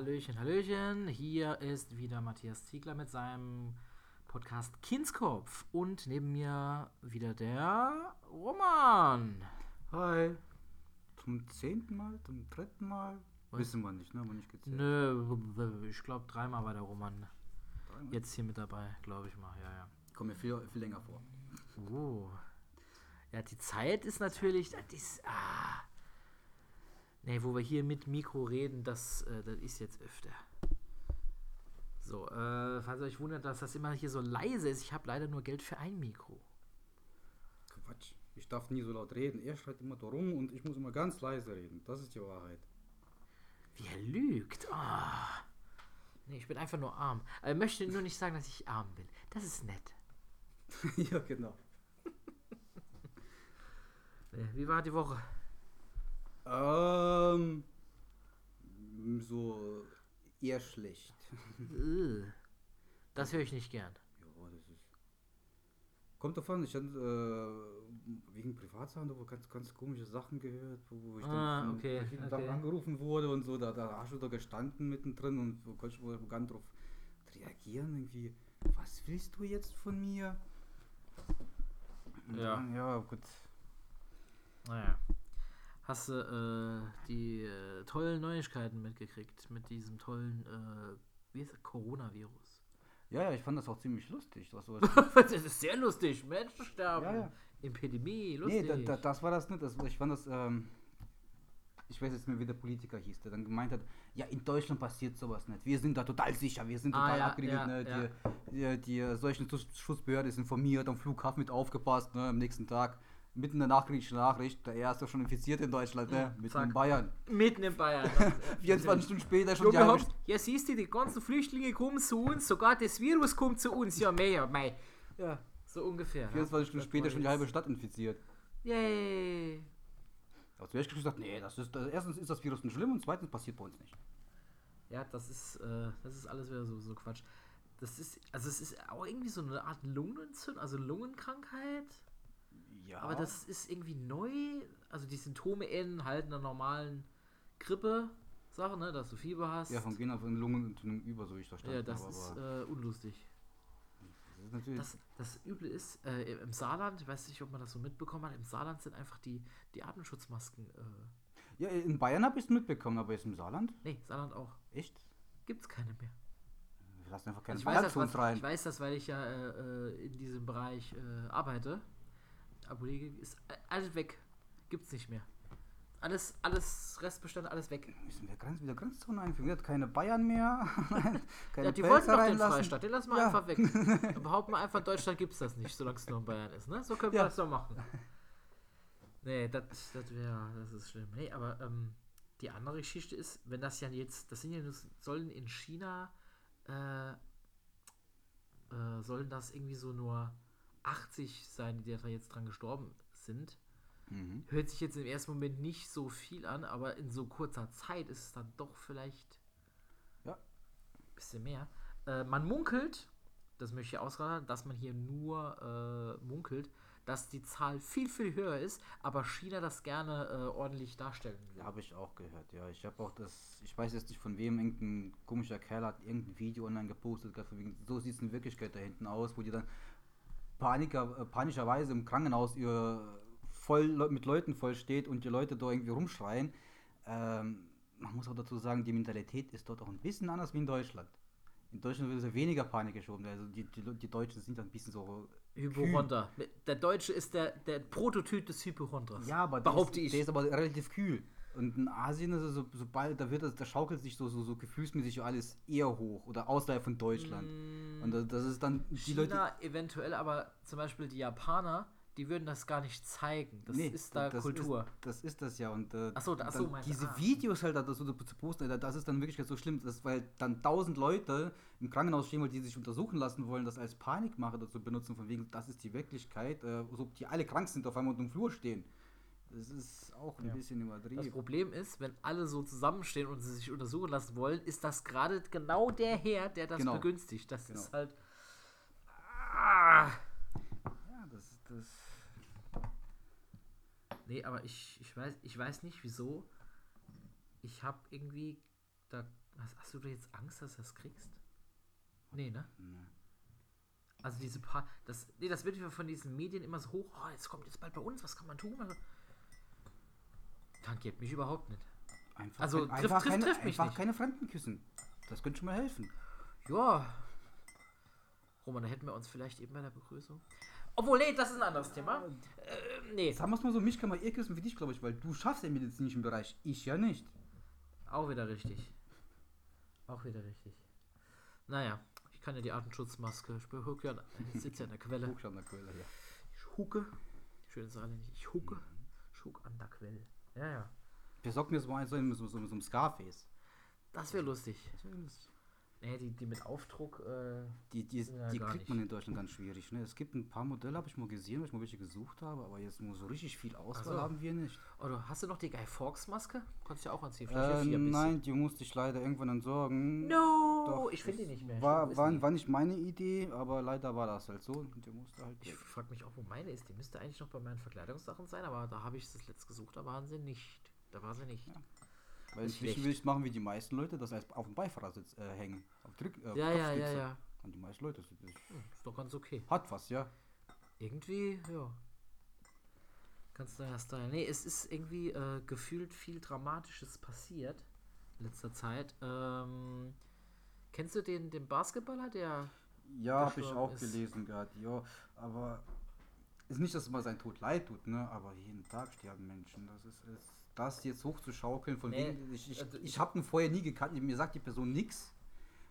Hallöchen, Hallöchen. Hier ist wieder Matthias Ziegler mit seinem Podcast Kindskopf. Und neben mir wieder der Roman. Hi. Zum zehnten Mal, zum dritten Mal? Was? Wissen wir nicht, ne? Haben wir nicht gezählt. Nö, ich glaube dreimal war der Roman Dreimal? jetzt hier mit dabei, glaube ich mal. Ja, ja. Kommt mir viel, viel länger vor. Uh. Ja, die Zeit ist natürlich. Das ist. Ah. Nee, wo wir hier mit Mikro reden, das, äh, das ist jetzt öfter. So, äh, falls ihr euch wundert, dass das immer hier so leise ist, ich habe leider nur Geld für ein Mikro. Quatsch. Ich darf nie so laut reden. Er schreit immer da rum und ich muss immer ganz leise reden. Das ist die Wahrheit. Wie er lügt. Ah. Nee, ich bin einfach nur arm. Er möchte nur nicht sagen, dass ich arm bin. Das ist nett. ja, genau. Nee, wie war die Woche? Ähm. So eher schlecht. Äh, Das höre ich nicht gern. Ja, das ist. Kommt davon, ich hatte äh, wegen Privatsachen wo ganz, ganz komische Sachen gehört, wo wo ich Ah, dann okay, verschiedenen okay. Sachen angerufen wurde und so, da, da hast du da gestanden mittendrin und wo konnte ich wohl gar nicht drauf reagieren, irgendwie, was willst du jetzt von mir? Und Ja. dann, ja, gut. Naja. Hast du äh, die äh, tollen Neuigkeiten mitgekriegt mit diesem tollen, äh, wie ist das, Coronavirus? Ja, ja, ich fand das auch ziemlich lustig. So das ist sehr lustig. Menschen sterben. Ja, ja. Epidemie, nee, lustig. da, da, das war das nicht. Das, ich fand das, ähm, ich weiß jetzt nicht, wie der Politiker hieß, der dann gemeint hat, ja, in Deutschland passiert sowas nicht. Wir sind da total sicher, wir sind Ah, total ja, abgerichtet. ja, ne? Die, die, die äh, solchen Schutzbehörde ist informiert, am Flughafen mit aufgepasst, ne? am nächsten Tag. Mitten in der nachkriegischen Nachricht, der erste schon infiziert in Deutschland, ne? Mitten zack. in Bayern. Mitten in Bayern. 24 Stunden später schon Jo, die ja, siehst du, die ganzen Flüchtlinge kommen zu uns, sogar das Virus kommt zu uns. Ja, mehr, mei. Ja, so ungefähr. 24 Stunden Das später schon die halbe Stadt infiziert. Yay. Also ich gesagt, nee, das ist, das, erstens ist das Virus nicht schlimm und zweitens passiert bei uns nicht. Ja, das ist, äh, das ist alles wieder so, so Quatsch. Das ist, also es ist auch irgendwie so eine Art Lungenentzündung, also Lungenkrankheit. Ja. Aber das ist irgendwie neu. Also die Symptome ähneln halt einer normalen Grippe-Sache, ne, dass du Fieber hast. Ja, von gehen auf eine Lungenentzündung über, so wie ich verstanden ja, das habe. ist äh, unlustig. das. Das, das Üble ist, äh, im Saarland, ich weiß nicht, ob man das so mitbekommen hat, im Saarland sind einfach die, die Atemschutzmasken, äh, ja, in Bayern habe ich es mitbekommen, aber jetzt im Saarland? nee, Saarland auch, Echt? gibt's keine mehr. Wir lassen einfach keine Also ich, weiß das, was, rein. ich weiß das, weil ich ja äh, äh, in diesem Bereich äh, arbeite. Apotheke ist alles weg. Gibt's nicht mehr. Alles, alles Restbestände, alles weg. Müssen wir Grenz, wieder Grenzzonen einführen? Wir hatten keine Bayern mehr. keine Ja, die Pelzer wollten doch den reinlassen. Freistaat, den lassen wir Ja. einfach weg. Dann behaupten wir einfach, in Deutschland gibt's das nicht, solange es nur in Bayern ist. Ne? So können wir Ja. das doch machen. Nee, das, das wäre, das ist schlimm. Nee, aber ähm, die andere Geschichte ist, wenn das ja jetzt, das sind ja, nur- sollen in China, äh, äh, sollen das irgendwie so nur 80 sein, die da jetzt dran gestorben sind. Mhm. Hört sich jetzt im ersten Moment nicht so viel an, aber in so kurzer Zeit ist es dann doch vielleicht Ja. ein bisschen mehr. Äh, man munkelt, das möchte ich ausraten, dass man hier nur äh, munkelt, dass die Zahl viel, viel höher ist, aber China das gerne äh, ordentlich darstellen will. Habe ich auch gehört, ja. Ich habe auch das, ich weiß jetzt nicht von wem, irgendein komischer Kerl hat irgendein Video online gepostet, so sieht es in Wirklichkeit da hinten aus, wo die dann Paniker, äh, panischerweise im Krankenhaus ihr voll mit Leuten voll steht und die Leute da irgendwie rumschreien. Ähm, man muss auch dazu sagen, die Mentalität ist dort auch ein bisschen anders wie in Deutschland. In Deutschland wird es ja weniger Panik geschoben. Also die, die, die Deutschen sind da ein bisschen so. Hypochonder. Der Deutsche ist der, der Prototyp des Hypochonders. Ja, aber der behaupte ist, ich. der ist aber relativ kühl. Und in Asien ist es so, sobald, da wird das, da schaukelt sich so, so, so gefühlsmäßig alles eher hoch oder außerhalb von Deutschland. Und das, das ist dann die Leute. China eventuell, aber zum Beispiel die Japaner, die würden das gar nicht zeigen. Das Nee, ist da das Kultur. Ist, das ist das ja. Und äh, Ach so, ach so, dann diese ah. Videos halt da so zu posten, Alter, das ist dann wirklich so schlimm, dass, weil dann tausend Leute im Krankenhaus stehen, die sich untersuchen lassen wollen, das als Panikmache dazu benutzen, von wegen, das ist die Wirklichkeit, äh, so ob die alle krank sind, auf einmal unter dem Flur stehen. Das ist auch ein Ja. bisschen Das übertrieben. Problem ist, wenn alle so zusammenstehen und sie sich untersuchen lassen wollen, ist das gerade genau der Herr, der das Genau. begünstigt. Das Genau. ist halt. Ah. Ja, das, das. Nee, aber ich, ich, weiß, ich weiß nicht wieso. Ich habe irgendwie da hast, hast du da jetzt Angst, dass du das kriegst? Nee, ne? Nee. Also diese paar, das, nee, das wird ja von diesen Medien immer so hoch, oh, jetzt kommt jetzt bald bei uns, was kann man tun? Also, tangiert mich überhaupt nicht. Einfach, Also, kein- trifft- einfach, trifft- keine, trifft mich einfach nicht. keine Fremden küssen. Das könnte schon mal helfen. Ja. Roman, da hätten wir uns vielleicht eben bei der Begrüßung. Obwohl, nee, das ist ein anderes Thema. Äh, nee, Sagen wir es mal so, mich kann man eher küssen wie dich, glaube ich, weil du schaffst den medizinischen Bereich. Ich ja nicht. auch wieder richtig. Auch wieder richtig. Naja, ich kann ja die Artenschutzmaske. Ich, bin- ja, ich sitze ja an der Quelle. Guck schon an der Quelle, ja. Ich hucke. Schön ist nicht. Ich hucke. Ich huck an der Quelle. Ja, ja. Besorg mir so einen so, so, so, so einem Scarface. Das wäre lustig. Nee, die, die mit Aufdruck, äh, Die, die, Ja, die kriegt man nicht. in Deutschland ganz schwierig. Ne? Es gibt ein paar Modelle, habe ich mal gesehen, weil ich mal welche gesucht habe, aber jetzt nur so richtig viel Auswahl so. haben wir nicht. oder hast du noch die Guy Fawkes Maske? Kannst du ja auch anziehen. Äh, nein, die musste ich leider irgendwann entsorgen. No! Doch, ich finde die nicht mehr. War, war, war nicht meine Idee, aber leider war das halt so. Die musste halt Ich frage mich auch, wo meine ist. Die müsste eigentlich noch bei meinen Verkleidungssachen sein, aber da habe ich das letzt gesucht, da waren sie nicht. Da war sie nicht. Ja. Ja, Weil ist inzwischen schlecht. will ich machen wie die meisten Leute, das heißt auf dem Beifahrersitz äh, hängen. Auf Drück, äh, ja, ja, Kopfstütze. ja. Und die meisten Leute, das, das Hm, ist doch ganz okay. hat was, ja. Irgendwie, ja. Kannst du ja stylen. Nee, es ist irgendwie äh, gefühlt viel Dramatisches passiert in letzter Zeit. Ähm, kennst du den, den Basketballer, der. Ja, habe ich auch ist. gelesen gehabt, ja. Aber ist nicht, dass man sein Tod leid tut, ne? Aber jeden Tag sterben Menschen. Das ist, ist das jetzt hochzuschaukeln, von Nee, wegen, ich, ich, also ich habe ihn vorher nie gekannt, mir sagt die Person nichts.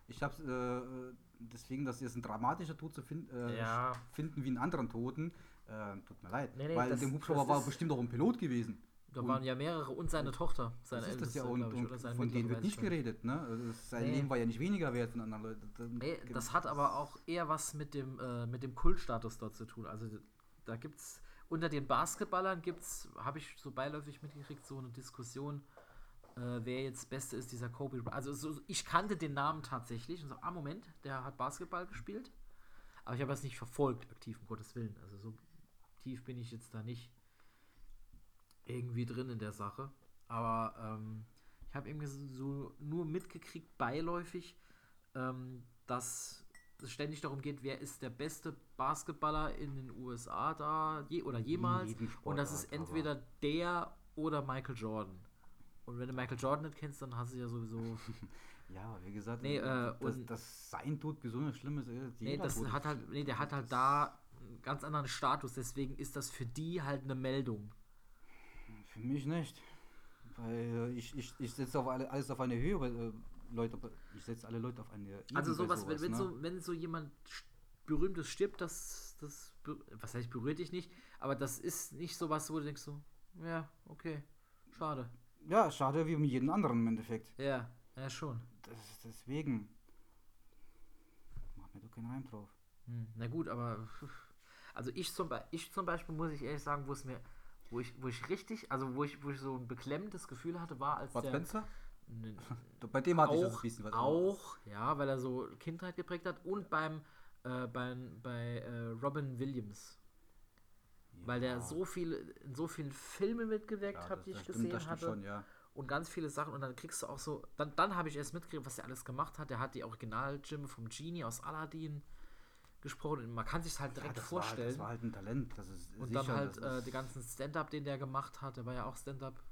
Ich habe äh, deswegen, dass jetzt ein dramatischer Tod zu find, äh, Ja. finden wie einen anderen Toten, äh, tut mir leid. Nee, nee, Weil das- in dem Hubschrauber war bestimmt auch ein Pilot gewesen. Da Und- waren ja mehrere und seine Tochter. Seine Das ist das ja und, glaub ich, und von denen wird nicht geredet, ne? Also sein Nee. Leben war ja nicht weniger wert von anderen Leuten. Das- Nee, das hat aber auch eher was mit dem, äh, mit dem Kultstatus dort zu tun. Also da gibt's unter den Basketballern gibt's, habe ich so beiläufig mitgekriegt, so eine Diskussion, äh, wer jetzt Beste ist, dieser Kobe. Also so, ich kannte den Namen tatsächlich und so, ah Moment, der hat Basketball gespielt. Aber ich habe das nicht verfolgt, aktiv, um Gottes Willen. Also so tief bin ich jetzt da nicht irgendwie drin in der Sache. Aber ähm, ich habe irgendwie so nur mitgekriegt, beiläufig, ähm, dass es ständig darum geht, wer ist der beste Basketballer in den USA da je, oder jemals. Und das ist Sportart, aber- entweder der oder Michael Jordan. Und wenn du Michael Jordan nicht kennst, dann hast du ja sowieso. Ja, wie gesagt, Nee, äh, das, und- das sein Tod besonders schlimm ist. Nee, das Tod hat halt, nee, der hat halt da einen ganz anderen Status, deswegen ist das für die halt eine Meldung. Für mich nicht. Weil ich, ich, ich setze auf alle, alles auf eine Höhe, äh, Leute, ich setze alle Leute auf eine Ebene Also bei sowas, wenn, ne? so, wenn so jemand berühmtes stirbt, das, das, was heißt berührt dich nicht, aber das ist nicht sowas, wo du denkst so, ja, okay, schade. Ja, schade wie mit jedem anderen im Endeffekt. Ja, ja schon. Das, deswegen. Mach mir doch keinen Reim drauf. Hm, na gut, aber also ich zum, ich zum Beispiel muss ich ehrlich sagen, wo es mir, wo ich, wo ich richtig, also wo ich, wo ich so ein beklemmendes Gefühl hatte, war als Bud der Spencer? N- Bei dem hatte ich das auch, ein bisschen was. auch, ja, weil er so Kindheit geprägt hat und beim äh, beim, bei äh, Robin Williams, weil der Ja. so viele in so vielen Filmen mitgewirkt Ja, hat, die ich stimmt, gesehen hatte schon, ja. und ganz viele Sachen und dann kriegst du auch so, dann, dann habe ich erst mitgekriegt, was er alles gemacht hat. Der hat die Original-Jim vom Genie aus Aladdin gesprochen und man kann sich halt direkt ja, das War, vorstellen. das war halt ein Talent. Das ist und sicher, dann halt äh, die ganzen Stand-up, den der gemacht hat, der war ja auch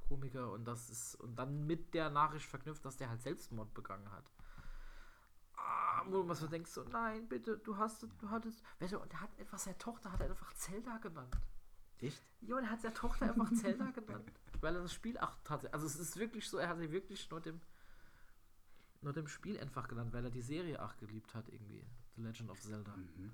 Stand-up-Komiker und das ist und dann mit der Nachricht verknüpft, dass der halt Selbstmord begangen hat. Ah, wo man so denkt so, nein, bitte, du hast, du hattest, weißt du, und der hat einfach seine Tochter hat er einfach Zelda genannt. Echt? Ja, der hat seine Tochter einfach Zelda genannt, weil er das Spiel auch tatsächlich, also es ist wirklich so, er hat sie wirklich nur dem nur dem Spiel einfach genannt, weil er die Serie auch geliebt hat irgendwie, The Legend of Zelda. Mhm.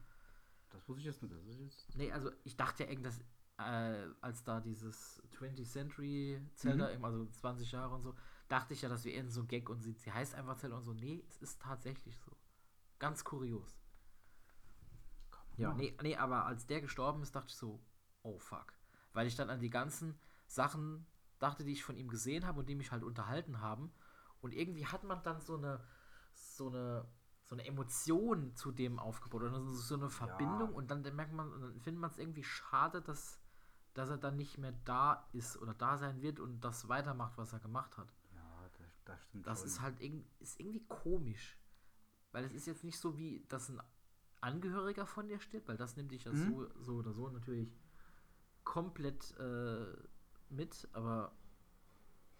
Das wusste ich jetzt nicht. Das ist jetzt Nee, also ich dachte ja irgendwas, äh, als da dieses 20th Century Zelda, Mhm. also 20 Jahre und so, dachte ich ja, das wäre eher so ein Gag und sie, sie heißt einfach Zelda und so. Nee, es ist tatsächlich so. Ganz kurios. Ja, nee, nee, aber als der gestorben ist, dachte ich so, oh fuck. Weil ich dann an die ganzen Sachen dachte, die ich von ihm gesehen habe und die mich halt unterhalten haben. Und irgendwie hat man dann so eine, so eine, so eine Emotion zu dem aufgebaut oder so, eine Verbindung und dann merkt man, und dann findet man es irgendwie schade, dass, dass er dann nicht mehr da ist oder da sein wird und das weitermacht, was er gemacht hat. Ja, das, Das stimmt Das schon. ist halt irg ist irgendwie komisch. Weil es ist jetzt nicht so wie, dass ein Angehöriger von dir stirbt, weil das nimmt dich ja Mhm. so, so oder so natürlich komplett äh, mit, aber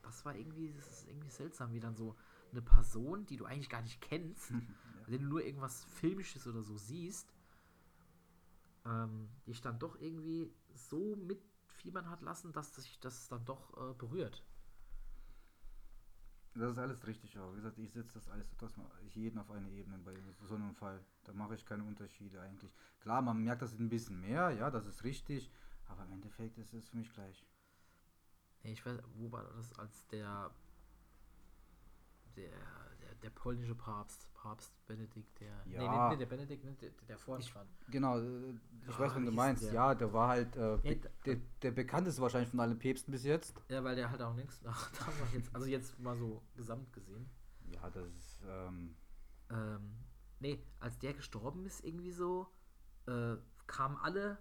das war irgendwie, das ist irgendwie seltsam, wie dann so eine Person, die du eigentlich gar nicht kennst, wenn du nur irgendwas Filmisches oder so siehst, ähm, dich dann doch irgendwie so mitfiebern hat lassen, dass sich das dann doch äh, berührt. Das ist alles richtig, aber wie gesagt, ich setze das alles das mal jeden auf eine Ebene bei so einem Fall. Da mache ich keine Unterschiede eigentlich. Klar, man merkt das ein bisschen mehr, ja, das ist richtig, aber im Endeffekt ist es für mich gleich. Nee, ich weiß, wo war das, als der der, der, polnische Papst, Papst Benedikt, der. Ja. nee, nee, der Benedikt, ne, der, der vor uns Ich- war. Genau, äh, ich Ah, weiß, wen du hieß meinst. der? Ja, der war halt äh, Ja, der, der bekannteste wahrscheinlich von allen Päpsten bis jetzt. Ja, weil der halt auch nichts jetzt, also jetzt mal so gesamt gesehen. Ja, das ist, ähm, Ähm, nee, als der gestorben ist, irgendwie so, äh, kamen alle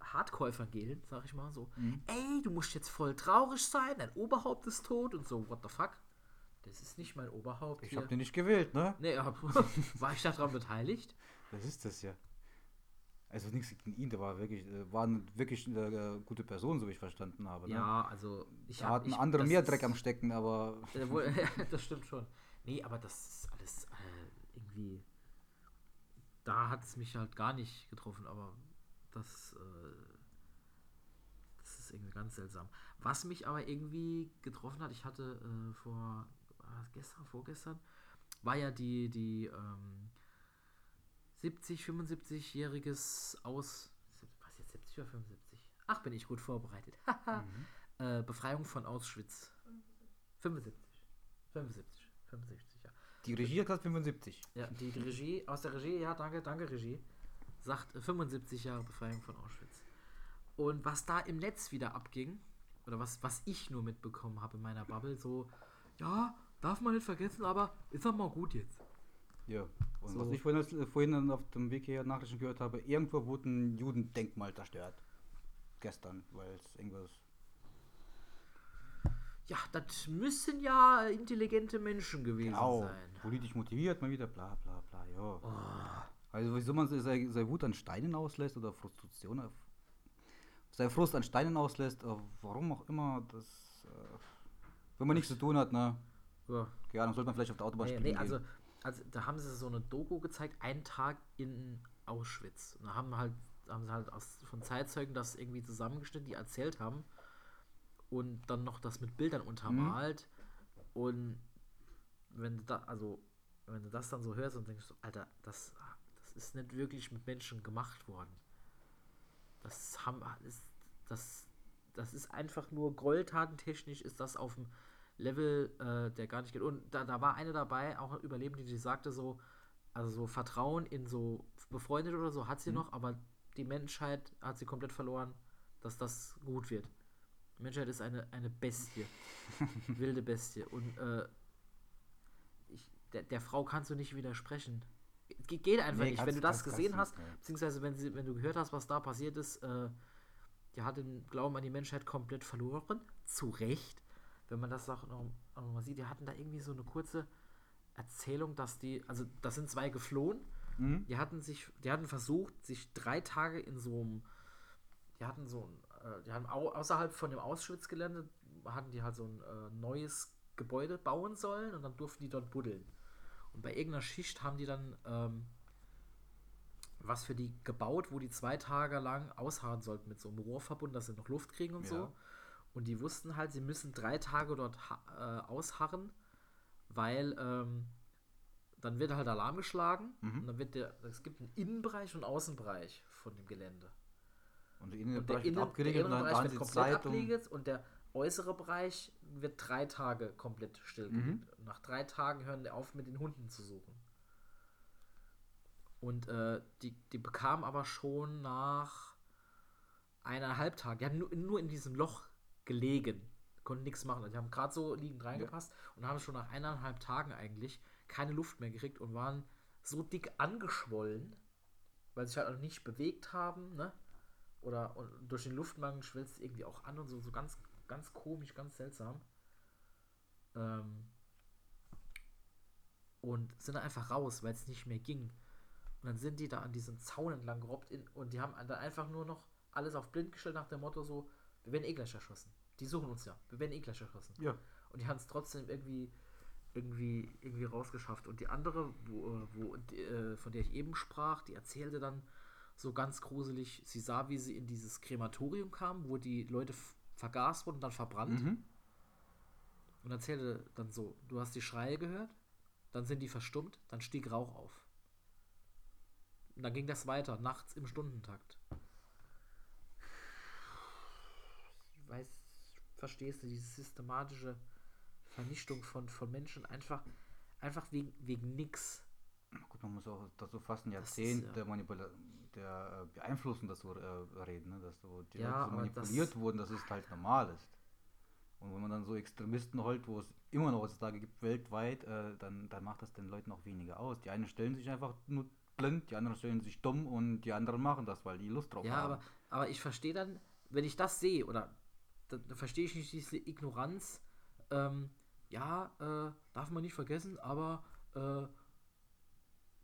Hardcore-Evangelien, sag ich mal so. Mhm. Ey, du musst jetzt voll traurig sein, dein Oberhaupt ist tot und so, what the fuck? Das ist nicht mein Oberhaupt. ich habe den nicht gewählt, ne? Nee, ja, war ich daran beteiligt? Das ist das ja. Also nichts gegen ihn, der war wirklich, äh, war eine, wirklich eine äh, gute Person, so wie ich verstanden habe. Ne? Ja, also ich Da hab- hatten ich- andere das mehr Dreck am Stecken, aber das stimmt schon. Nee, aber das ist alles äh, irgendwie. Da hat es mich halt gar nicht getroffen, aber das, äh, das ist irgendwie ganz seltsam. Was mich aber irgendwie getroffen hat, ich hatte äh, vor gestern, vorgestern, war ja die, die ähm, 70, 75-jähriges Aus. Was jetzt 70 oder 75? Ach, bin ich gut vorbereitet. äh, Befreiung von Auschwitz. 75. 75. 75, ja. die Regie hat gesagt 75. Ja, die, Regie, aus der Regie, ja, danke, danke, Regie, sagt äh, 75 Jahre Befreiung von Auschwitz. Und was da im Netz wieder abging, oder was, was ich nur mitbekommen habe in meiner Bubble, so, ja, darf man nicht vergessen, aber ist doch mal gut jetzt. Ja. Und So. was ich vorhin, äh, vorhin auf dem Weg hier Nachrichten gehört habe, irgendwo wurde ein Judendenkmal zerstört. Gestern, weil es irgendwas. Ja, das müssen ja intelligente Menschen gewesen Genau, sein. politisch motiviert, mal wieder bla bla bla, ja. Oh, Also wieso man se- sei, Wut an Steinen auslässt oder Frustration auf sei Frust an Steinen auslässt, warum auch immer, das äh, wenn man nichts zu tun hat, ne? Ja. Ja, dann sollte man vielleicht auf der Autobahn Nee, spielen nee, also, also da haben sie so eine Doku gezeigt, einen Tag in Auschwitz. Und da haben halt, haben sie halt aus, von Zeitzeugen das irgendwie zusammengeschnitten, die erzählt haben. Und dann noch das mit Bildern untermalt. Und wenn du da, also, wenn du das dann so hörst und denkst, Alter, das, das ist nicht wirklich mit Menschen gemacht worden. Das haben, ist, das, das ist einfach nur Gräueltatentechnisch ist das auf dem Level, äh, der gar nicht geht. Und da, da war eine dabei, auch eine Überlebende, die sagte so, also so Vertrauen in so befreundet oder so hat sie noch, aber die Menschheit hat sie komplett verloren, dass das gut wird. Die Menschheit ist eine, eine Bestie. wilde Bestie. Und äh, ich, der, der Frau kannst du nicht widersprechen. Ge geht einfach Nee, nicht. Wenn du das gesehen hast, nicht, beziehungsweise wenn, sie, wenn du gehört hast, was da passiert ist, äh, die hat den Glauben an die Menschheit komplett verloren. Zu Recht. Wenn man das auch noch, auch noch mal sieht, die hatten da irgendwie so eine kurze Erzählung, dass die, also das sind zwei geflohen, Mhm. die hatten sich, die hatten versucht, sich drei Tage in so einem, die hatten so ein, äh, die haben au außerhalb von dem Auschwitz-Gelände, hatten die halt so ein äh, neues Gebäude bauen sollen und dann durften die dort buddeln. Und bei irgendeiner Schicht haben die dann ähm, was für die gebaut, wo die zwei Tage lang ausharren sollten mit so einem Rohrverbund, dass sie noch Luft kriegen und Ja. so. Und die wussten halt, sie müssen drei Tage dort äh, ausharren, weil ähm, dann wird halt Alarm geschlagen Mhm. und dann wird der, es gibt einen Innenbereich und Außenbereich von dem Gelände. Und der Und der, Innenbereich wird Innen, der abgeriegelt und innere dann Bereich haben wird komplett abgelegt und der äußere Bereich wird drei Tage komplett stillgelegt. Mhm. Nach drei Tagen hören die auf, mit den Hunden zu suchen. Und äh, die, die bekamen aber schon nach eineinhalb Tagen, die haben nur, nur in diesem Loch gelegen, konnten nichts machen. Die haben gerade so liegend reingepasst und haben schon nach eineinhalb Tagen eigentlich keine Luft mehr gekriegt und waren so dick angeschwollen, weil sie sich halt auch nicht bewegt haben, ne? Oder und durch den Luftmangel schwelzt irgendwie auch an und so, so ganz, ganz komisch, ganz seltsam. Ähm, und sind dann einfach raus, weil es nicht mehr ging. Und dann sind die da an diesem Zaun entlang gerobbt in, und die haben dann einfach nur noch alles auf blind gestellt nach dem Motto so, wir werden eh gleich erschossen. Die suchen uns ja, wir werden eh gleich erschossen. Ja. Und die haben es trotzdem irgendwie, irgendwie, irgendwie rausgeschafft. Und die andere, wo, äh, wo, die, äh, von der ich eben sprach, die erzählte dann so ganz gruselig, sie sah, wie sie in dieses Krematorium kam, wo die Leute vergast wurden und dann verbrannt. Mhm. Und erzählte dann so, du hast die Schreie gehört, dann sind die verstummt, dann stieg Rauch auf. Und dann ging das weiter, nachts im Stundentakt. Ich weiß, verstehst du, diese systematische Vernichtung von, von Menschen einfach, einfach wegen, wegen nix. Gut, man muss auch dazu fast ein Das ist, Jahrzehnt ja- der, Manipula der äh, Beeinflussung dazu äh, reden, ne? dass so die Ja, Leute so aber das- manipuliert wurden, dass es halt normal ist. Und wenn man dann so Extremisten holt, wo es immer noch heutzutage gibt, weltweit, äh, dann, dann macht das den Leuten auch weniger aus. Die einen stellen sich einfach nur blind, die anderen stellen sich dumm und die anderen machen das, weil die Lust drauf Ja, haben. aber, aber ich verstehe dann, wenn ich das sehe, oder dann, dann verstehe ich nicht diese Ignoranz. Ähm, ja, äh, darf man nicht vergessen, aber äh,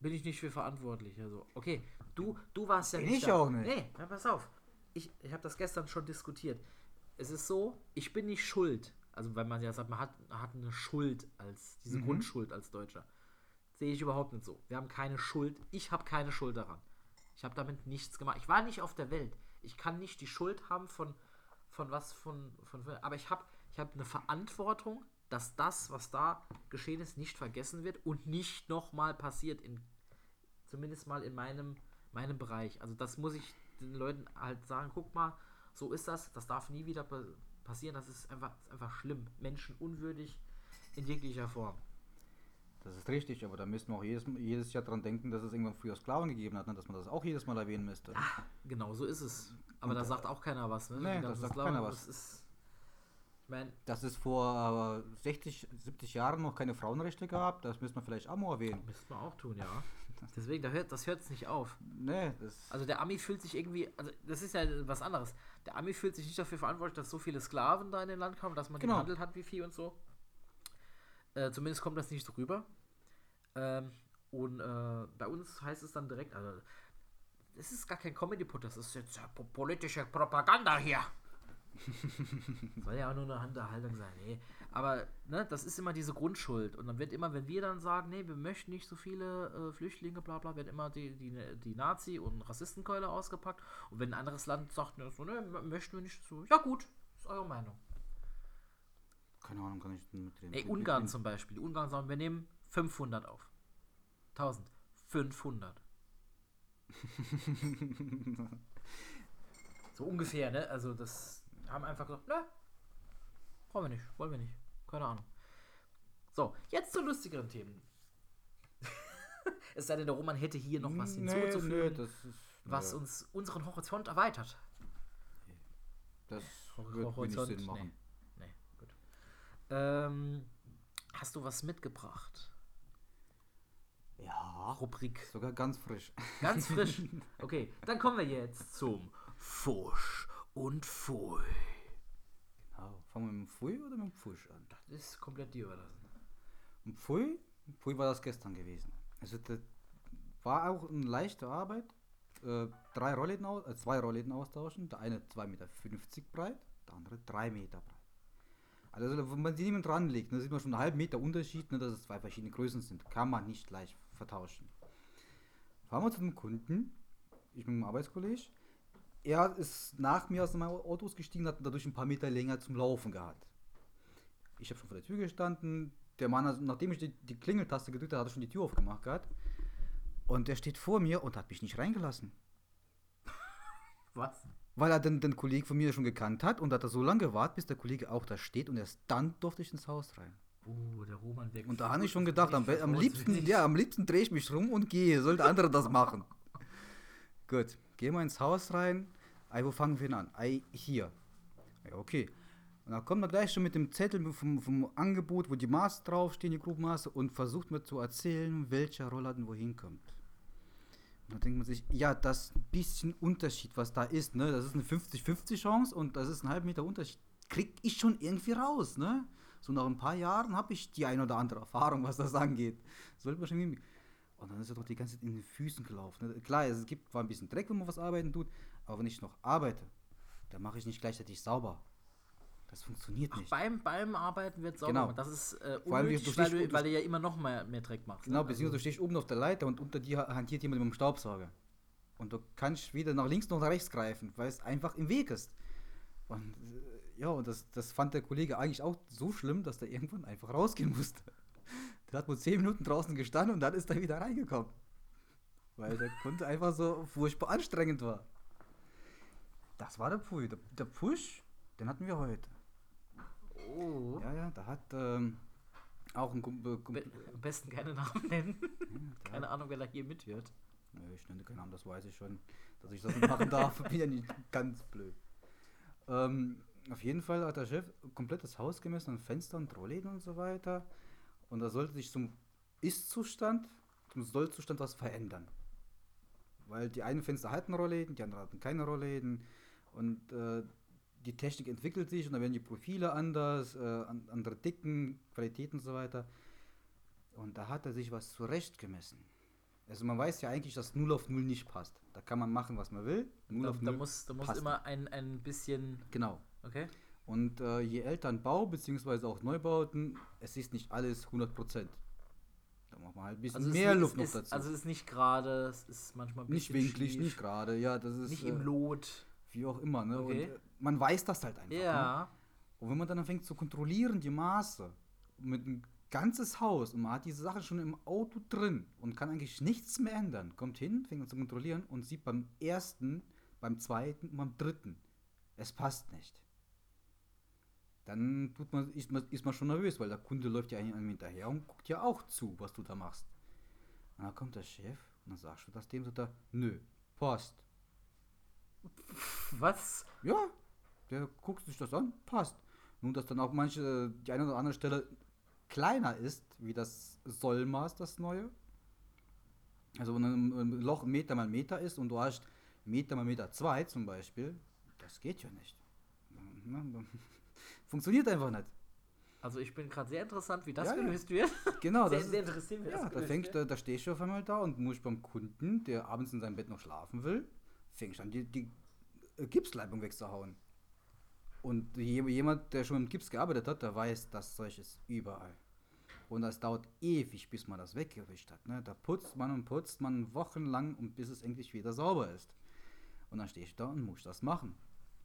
bin ich nicht für verantwortlich. Also, okay, du, du warst ja Bin nicht. ich da. auch nicht. Nee, ja, pass auf. Ich, ich habe das gestern schon diskutiert. Es ist so, ich bin nicht schuld. Also, wenn man ja sagt, man hat, hat eine Schuld als, diese Mhm. Grundschuld als Deutscher. Sehe ich überhaupt nicht so. Wir haben keine Schuld. Ich habe keine Schuld daran. Ich habe damit nichts gemacht. Ich war nicht auf der Welt. Ich kann nicht die Schuld haben von, von was, von, von, aber ich habe ich hab eine Verantwortung, dass das, was da geschehen ist, nicht vergessen wird und nicht nochmal passiert, in, zumindest mal in meinem, meinem Bereich. Also das muss ich den Leuten halt sagen, guck mal, so ist das, das darf nie wieder pa- passieren, das ist einfach, ist einfach schlimm, menschenunwürdig in jeglicher Form. Das ist richtig, aber da müssen wir auch jedes, jedes Jahr dran denken, dass es irgendwann früher Sklaven gegeben hat, ne? dass man das auch jedes Mal erwähnen müsste. Genau so ist es. Aber Und, da äh, sagt auch keiner was. Ne? nee, da sagt Sklaven, keiner das was. Ist, ich meine, Dass es vor äh, 60, 70 Jahren noch keine Frauenrechte gab, das müssen wir vielleicht auch mal erwähnen. müsste man auch tun, ja. Deswegen, da hört, das hört es nicht auf. Nee, das. Also der Ami fühlt sich irgendwie, also das ist ja was anderes. Der Ami fühlt sich nicht dafür verantwortlich, dass so viele Sklaven da in den Land kommen, dass man Genau. gehandelt hat wie Vieh und so. Äh, zumindest kommt das nicht so rüber. Ähm, und äh, bei uns heißt es dann direkt, also es ist gar kein Comedy-Put, das ist jetzt politische Propaganda hier. Soll ja auch nur eine Unterhaltung sein, nee. Aber ne, das ist immer diese Grundschuld. Und dann wird immer, wenn wir dann sagen, nee, wir möchten nicht so viele äh, Flüchtlinge, bla bla, wird immer die, die, die Nazi- und Rassistenkeule ausgepackt. Und wenn ein anderes Land sagt, ne, so, ne, möchten wir nicht so, ja gut, ist eure Meinung. Keine Ahnung, kann ich denn mitreden. Ey, Mit- Ungarn mit- zum Beispiel. Ungarn sagen, wir nehmen 500 auf. 1000. 500. so ungefähr, ne? Also das haben einfach gesagt, ne, brauchen wir nicht, wollen wir nicht. Keine Ahnung. So, jetzt zu lustigeren Themen. es sei denn, der Roman hätte hier noch was Nee, hinzuzufügen, nee, das ist. was nee, uns unseren Horizont erweitert. Das Hor- wird wenig Sinn machen. Nee, nee. Ähm, hast du was mitgebracht? Ja, Rubrik. sogar ganz frisch. Ganz frisch. Okay, dann kommen wir jetzt zum Fusch und Pfui. Genau. Fangen wir mit dem Pfui oder mit dem Pfusch an? Das ist komplett dir überlassen. Und Pfui, Pfui war das gestern gewesen. Also das war auch eine leichte Arbeit. Äh, drei Rollläden aus, äh, zwei Rollläden austauschen. Der eine 2,50 Meter breit, der andere 3 Meter breit. Also wenn man sie neben dran legt, da sieht man schon einen halben Meter Unterschied, ne, dass es zwei verschiedene Größen sind. Kann man nicht gleich vertauschen. Fahren wir zu dem Kunden, ich mit dem Arbeitskollege. Er ist nach mir aus dem Auto ausgestiegen, hat dadurch ein paar Meter länger zum Laufen gehabt. Ich habe schon vor der Tür gestanden. Der Mann, also nachdem ich die, die Klingeltaste gedrückt habe, hat er schon die Tür aufgemacht gehabt. Und der steht vor mir und hat mich nicht reingelassen. Was? Weil er den, den Kollegen von mir schon gekannt hat und hat er so lange gewartet, bis der Kollege auch da steht und erst dann durfte ich ins Haus rein. Uh, der Roman wirkt. Und da habe ich schon gedacht, am, am liebsten, ja, am liebsten drehe ich mich rum und gehe. Soll der andere das machen? Gut, gehen wir ins Haus rein. Ei, wo fangen wir denn an? Ei, hier. Ja, okay. Und dann kommt er gleich schon mit dem Zettel vom, vom Angebot, wo die Maße draufstehen, die Gruppenmaße, und versucht mir zu erzählen, welcher Roller denn wohin kommt. Dann denkt man sich, ja, das bisschen Unterschied, was da ist, ne? Das ist eine 50-50 Chance und das ist ein halb Meter Unterschied. Krieg ich schon irgendwie raus, ne? So nach ein paar Jahren habe ich die ein oder andere Erfahrung, was das angeht. Sollte man schon irgendwie. Und dann ist er doch die ganze Zeit in den Füßen gelaufen. Ne? Klar, es gibt zwar ein bisschen Dreck, wenn man was arbeiten tut, aber wenn ich noch arbeite, dann mache ich nicht gleichzeitig sauber. Das funktioniert Ach, nicht. beim, beim Arbeiten wird sauber Genau. Das ist äh, Vor allem, unnötig, du weil, du, weil du ja immer noch mehr, mehr Dreck machst. Genau, ne? beziehungsweise du stehst oben auf der Leiter und unter dir hantiert jemand mit dem Staubsauger. Und du kannst weder nach links noch nach rechts greifen, weil es einfach im Weg ist. Und äh, ja, und das, das fand der Kollege eigentlich auch so schlimm, dass der irgendwann einfach rausgehen musste. Der hat wohl zehn Minuten draußen gestanden und dann ist er wieder reingekommen. Weil der Kunde einfach so furchtbar anstrengend war. Das war der Pfui. Der, der Push, den hatten wir heute. Oh. Ja, ja, da hat ähm, auch ein Kumpel. Be Kumpel am besten keine Namen nennen. der keine Ahnung, wer da hier mithört. Nö, ich nenne keinen Namen, das weiß ich schon. Dass ich das nicht machen darf, bin ja nicht ganz blöd. Ähm, auf jeden Fall hat der Chef komplett das Haus gemessen, an Fenstern, Rollläden und so weiter. Und da sollte sich zum Ist-Zustand, zum Soll-Zustand was verändern. Weil die einen Fenster hatten Rollläden, die anderen hatten keine Rollläden. Und äh, die Technik entwickelt sich und dann werden die Profile anders, äh, an- andere Dicken, Qualitäten und so weiter. Und da hat er sich was zurechtgemessen. Also man weiß ja eigentlich, dass 0 auf 0 nicht passt. Da kann man machen, was man will. 0 Da, auf da 0 muss, da muss passt immer ein, ein bisschen. Genau. Okay? Und äh, je älter ein Bau, beziehungsweise auch Neubauten, es ist nicht alles 100%. Da macht man halt ein bisschen Also mehr ist, Luft noch ist, dazu. Also es ist nicht gerade, es ist manchmal ein nicht bisschen winklig, schief, nicht gerade. Ja, das ist nicht äh, im Lot. wie auch immer. Ne? Okay. Und, äh, man weiß das halt einfach. Ne? Ja. Und wenn man dann anfängt zu kontrollieren, die Maße, mit ein ganzes Haus, und man hat diese Sache schon im Auto drin und kann eigentlich nichts mehr ändern, kommt hin, fängt an zu kontrollieren und sieht beim ersten, beim zweiten und beim dritten, es passt nicht. Dann tut man, ist, man, ist man schon nervös, weil der Kunde läuft ja einem hinterher und guckt ja auch zu, was du da machst. Und dann kommt der Chef und dann sagst du das dem so da, nö, passt. Was? Ja, der guckt sich das an, passt. Nun, dass dann auch manche, die eine oder andere Stelle kleiner ist, wie das Sollmaß, das neue. Also wenn ein Loch Meter mal Meter ist und du hast Meter mal Meter zwei zum Beispiel, das geht ja nicht. Funktioniert einfach nicht. Also ich bin gerade sehr interessant, wie das Ja, ja. gelöst wird. Genau, sehr, das sehr wie ja, das da, fängst, wird. da, da stehst du auf einmal da und musst beim Kunden, der abends in seinem Bett noch schlafen will, fängst an, die, die äh, Gipsleibung wegzuhauen. Und je- jemand, der schon mit Gips gearbeitet hat, der weiß, dass solches überall. Und das dauert ewig, bis man das weggewischt hat. Ne? Da putzt man und putzt man wochenlang und bis es endlich wieder sauber ist. Und dann stehst du da und musst das machen,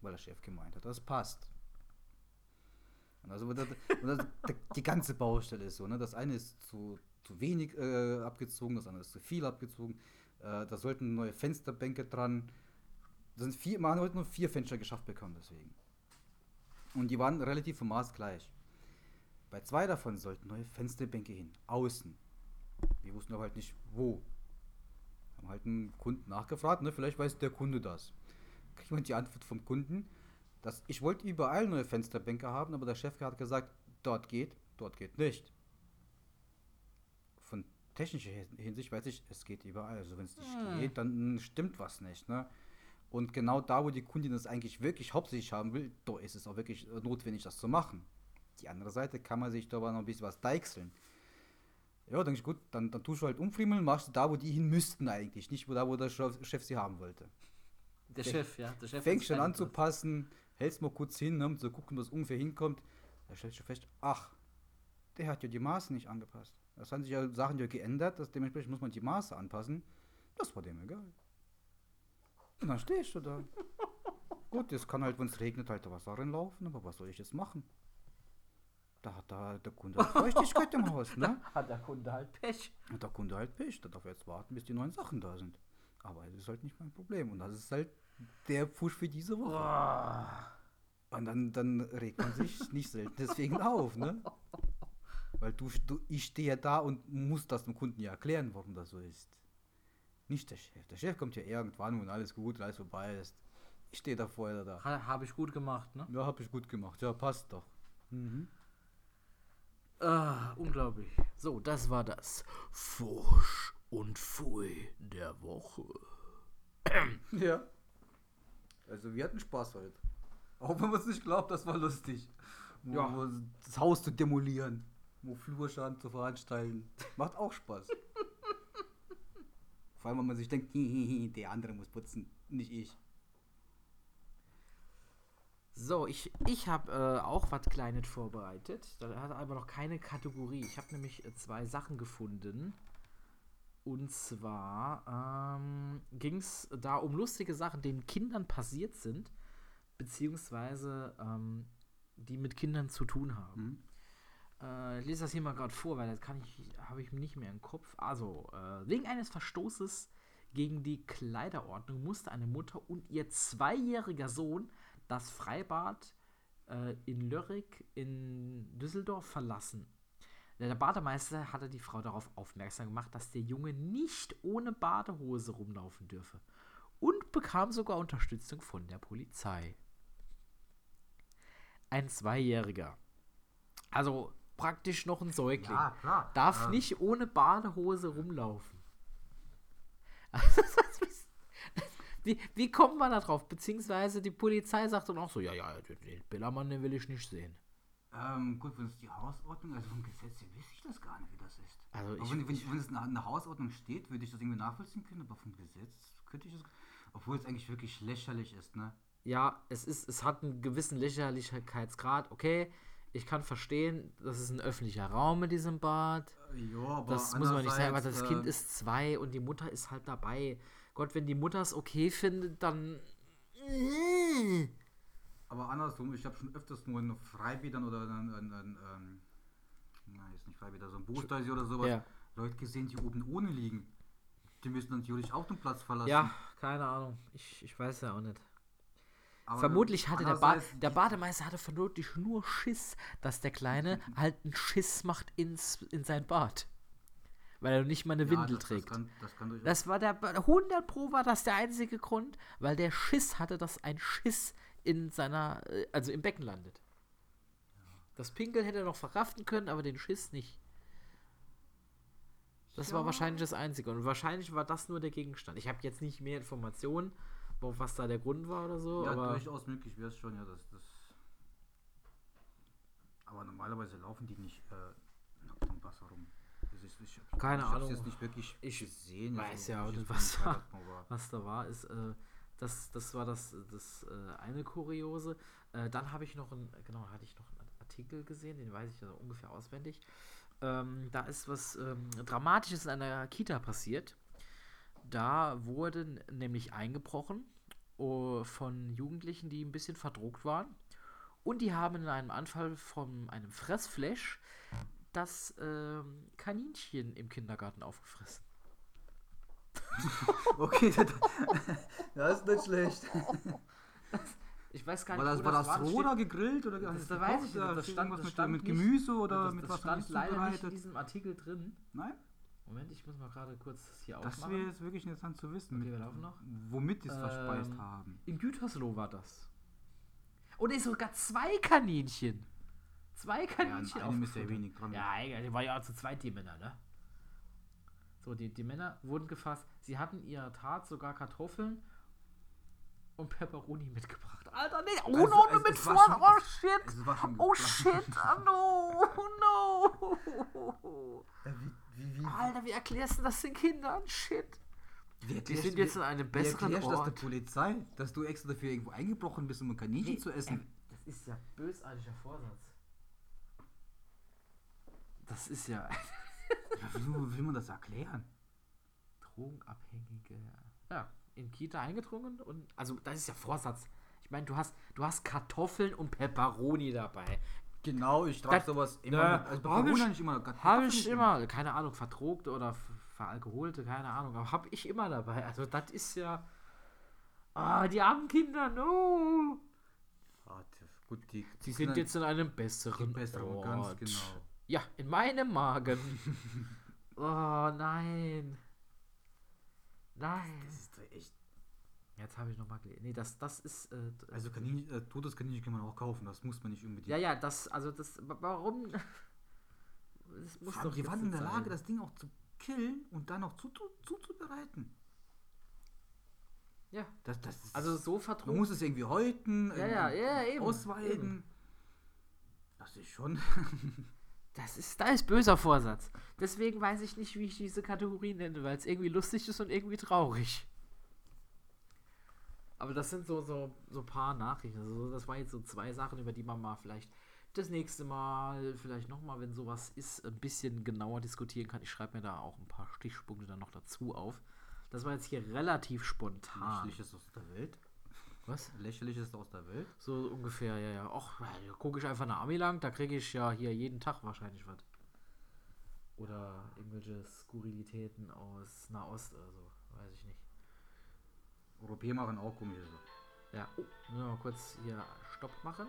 weil der Chef gemeint hat, das passt. Und also und das, die ganze Baustelle ist so. Ne? Das eine ist zu, zu wenig äh, abgezogen, das andere ist zu viel abgezogen. Äh, da sollten neue Fensterbänke dran. Da sind vier, man hat heute nur vier Fenster geschafft bekommen, deswegen. Und die waren relativ vom Maß gleich. Bei zwei davon sollten neue Fensterbänke hin, außen. Wir wussten aber halt nicht, wo. Haben halt einen Kunden nachgefragt, ne? vielleicht weiß der Kunde das. Kriegt man die Antwort vom Kunden, dass ich wollte überall neue Fensterbänke haben, aber der Chef hat gesagt, dort geht, dort geht nicht. Von technischer Hin- Hinsicht weiß ich, es geht überall. Also wenn es nicht Hm. geht, dann stimmt was nicht. Ne? Und genau da, wo die Kundin das eigentlich wirklich hauptsächlich haben will, da ist es auch wirklich äh, notwendig, das zu machen. Die andere Seite kann man sich da aber noch ein bisschen was deichseln. Ja, denke ich, gut, dann, dann tust du halt umfriemeln, machst du da, wo die hin müssten eigentlich, nicht wo da, wo der Chef, sie haben wollte. Der Chef, ja. Der Chef Fängst ist schon an kein- zu passen, hältst mal kurz hin, ne, um zu gucken, was ungefähr hinkommt. Da stellst du fest, ach, der hat ja die Maße nicht angepasst. Das haben sich ja Sachen ja geändert, dass dementsprechend muss man die Maße anpassen. Das war dem egal. Und dann stehst du da. Gut, jetzt kann halt, wenn es regnet, halt da Wasser reinlaufen, aber was soll ich jetzt machen? Da hat da der Kunde halt Feuchtigkeit im Haus, ne? Hat der Kunde halt Pech. Und der Kunde halt Pech, da darf er jetzt warten, bis die neuen Sachen da sind. Aber das ist halt nicht mein Problem. Und das ist halt der Push für diese Woche. Boah. Und dann, dann regt man sich nicht selten deswegen auf, ne? Weil du, du ich stehe ja da und muss das dem Kunden ja erklären, warum das so ist. Nicht der Chef. Der Chef kommt ja irgendwann, wenn alles gut, alles vorbei ist. Ich stehe da vorher da. Ha, Habe ich gut gemacht, ne? Ja, hab ich gut gemacht. Ja, passt doch. Mhm. Ah, unglaublich. So, das war das. Fusch und Pfui der Woche. Ja. Also wir hatten Spaß heute. Auch wenn man es nicht glaubt, das war lustig. wo, Ja. das Haus zu demolieren, wo Flurschaden zu veranstalten. Macht auch Spaß. Vor allem, wenn man sich denkt, der andere muss putzen, nicht ich. So, ich, ich habe äh, auch was Kleines vorbereitet. Da hat aber noch keine Kategorie. Ich habe nämlich äh, zwei Sachen gefunden. Und zwar ähm, ging es da um lustige Sachen, die den Kindern passiert sind, beziehungsweise ähm, die mit Kindern zu tun haben. Äh, ich lese das hier mal gerade vor, weil das kann ich, habe ich nicht mehr im Kopf. Also, äh, wegen eines Verstoßes gegen die Kleiderordnung musste eine Mutter und ihr zweijähriger Sohn das Freibad äh, in Lörrick in Düsseldorf verlassen. Der Bademeister hatte die Frau darauf aufmerksam gemacht, dass der Junge nicht ohne Badehose rumlaufen dürfe und bekam sogar Unterstützung von der Polizei. Ein Zweijähriger. Also praktisch noch ein Säugling. klar. Darf Ja. nicht ohne Badehose rumlaufen. Das wie, wie kommt man da drauf? Beziehungsweise die Polizei sagt dann auch so, ja, ja, den Billermann, den will ich nicht sehen. Ähm, gut, wenn es die Hausordnung, also vom Gesetz her weiß ich das gar nicht, wie das ist. Also ich, wenn, wenn, wenn es in der Hausordnung steht, würde ich das irgendwie nachvollziehen können, aber vom Gesetz könnte ich es. Obwohl es eigentlich wirklich lächerlich ist, ne? ja, es ist, es hat einen gewissen Lächerlichkeitsgrad. Okay, ich kann verstehen, das ist ein öffentlicher Raum mit diesem Bad. Ja, aber Das muss man nicht sagen, aber das Kind äh, ist zwei und die Mutter ist halt dabei. Gott, wenn die Mutter es okay findet, dann. Aber andersrum, ich habe schon öfters nur in Freibädern oder in, in, in, ähm, nein, ist nicht Freibäder, so ein Booster oder sowas, Ja. Leute gesehen, die oben ohne liegen. Die müssen dann theoretisch auch den Platz verlassen. Ja, keine Ahnung. Ich, ich weiß ja auch nicht. Aber vermutlich hatte der, ba der Bademeister hatte vermutlich nur Schiss, dass der Kleine halt einen Schiss macht ins, in sein Bad. Weil er nicht mal eine ja, Windel das, trägt. Das kann, das kann Das war der 100 Pro war das der einzige Grund, weil der Schiss hatte, dass ein Schiss in seiner, äh, also im Becken landet. Das Pinkel hätte er noch verkraften können, aber den Schiss nicht. Das war Ja. wahrscheinlich das Einzige. Und wahrscheinlich war das nur der Gegenstand. Ich habe jetzt nicht mehr Informationen, was da der Grund war oder so, ja, aber durchaus möglich wäre es schon, ja, das, das. Aber normalerweise laufen die nicht äh, nackt im Wasser rum. Das ist, ich, ich, Keine ich Ahnung. jetzt nicht wirklich Ich gesehen. weiß ja auch ich nicht, was da- was da war, ist, äh, das, das war das, das äh, eine Kuriose. Äh, dann habe ich noch ein, genau, hatte ich noch einen Artikel gesehen, den weiß ich ja ungefähr auswendig. Ähm, da ist was ähm, Dramatisches in einer Kita passiert. Da wurde nämlich eingebrochen oh, von Jugendlichen, die ein bisschen verdruckt waren. Und die haben in einem Anfall von einem Fressflash das ähm, Kaninchen im Kindergarten aufgefressen. Okay, das, das ist nicht schlecht. Ich weiß gar War nicht, das, war das das roh oder gegrillt? Oder Das, weiß ich nicht. Das stand, das mit, stand mit nicht- Gemüse oder mit das was stand leider nicht in diesem Artikel drin. Nein? Moment, ich muss mal gerade kurz das hier Das aufmachen. wäre jetzt wirklich interessant zu wissen. Okay, noch. Womit die es verspeist Ähm, haben. In Gütersloh war das. Und ist sogar zwei Kaninchen. Zwei Ja, Kaninchen an einem ist ja wenig dran. Ja, egal, die war ja zu zweit, die Männer, ne? So, die, die Männer wurden gefasst. Sie hatten ihrer Tat sogar Kartoffeln und Pepperoni mitgebracht. Alter, nee, oh Also, no, es- mit es vorn, oh es- shit. es Oh shit, oh no, oh no. Wie, wie, wie, Alter, wie erklärst du das den Kindern? Shit. wie Die sind jetzt in einem wie besseren erklärst du das der Ort. Polizei, dass du extra dafür irgendwo eingebrochen bist, um ein Kaninchen Nee, zu essen? ähm, das ist ja bösartiger Vorsatz. Das ist ja Ja, wie will, man das erklären? Drogenabhängige. Ja, in Kita eingedrungen und also das ist ja Vorsatz. Ich meine, du hast du hast Kartoffeln und Pepperoni dabei. Genau, ich trage sowas immer mit- Also hab ich- nicht immer. Habe ich immer, keine Ahnung, verdruckte oder veralkoholte, keine Ahnung, aber habe ich immer dabei. Also das ist ja Ah, die armen Kinder, no. Warte, gut, die, Sie sind jetzt in einem besseren, besseren, Ort. genau. Ja, in meinem Magen. oh nein. Nein. Das ist doch echt. Jetzt habe ich nochmal gelesen. Nee, das, das ist. Äh, Also Kaninchen, äh, totes Kaninchen kann man auch kaufen, das muss man nicht unbedingt. ja, ja, das, also das. wa- Warum? Das muss Vor allem, doch die waren in der sein. Lage, das Ding auch zu killen und dann noch zu, zu, zuzubereiten. Ja. Das, das ist, Also so man verdruckt. muss es irgendwie häuten, Ja, ja, irgendwie ja, eben, ausweiden. eben. Das Das ist schon. Das ist, da ist böser Vorsatz. Deswegen weiß ich nicht, wie ich diese Kategorie nenne, weil es irgendwie lustig ist und irgendwie traurig. Aber das sind so, so, so ein paar Nachrichten. Also das waren jetzt so zwei Sachen, über die man mal vielleicht das nächste Mal, vielleicht nochmal, wenn sowas ist, ein bisschen genauer diskutieren kann. Ich schreibe mir da auch ein paar Stichpunkte dann noch dazu auf. Das war jetzt hier relativ spontan. Lächerliches aus der Welt. Was? Lächerliches aus der Welt. So ungefähr, ja, ja. Och, gucke ich einfach nach Ami lang, da kriege ich ja hier jeden Tag wahrscheinlich was. Oder irgendwelche Skurrilitäten aus Nahost oder so, weiß ich nicht. Europäer machen auch komische Sachen. Ja, oh, nur mal kurz hier Stopp machen.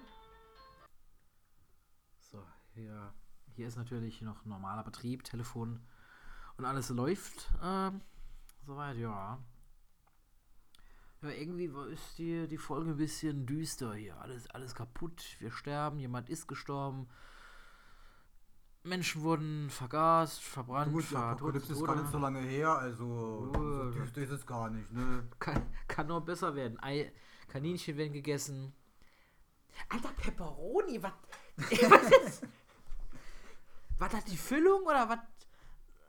So, hier, hier ist natürlich noch normaler Betrieb, Telefon und alles läuft. Ähm, soweit, ja. Ja, irgendwie ist die, die Folge ein bisschen düster hier. Alles, alles kaputt. Wir sterben, jemand ist gestorben. Menschen wurden vergast, verbrannt, Gut, Apokalypse ist gar nicht so lange her, also so düster ist es gar nicht, ne? Kann, kann nur besser werden. Ei, Kaninchen werden gegessen. Alter, Pepperoni, was? was ist? War das die Füllung oder was?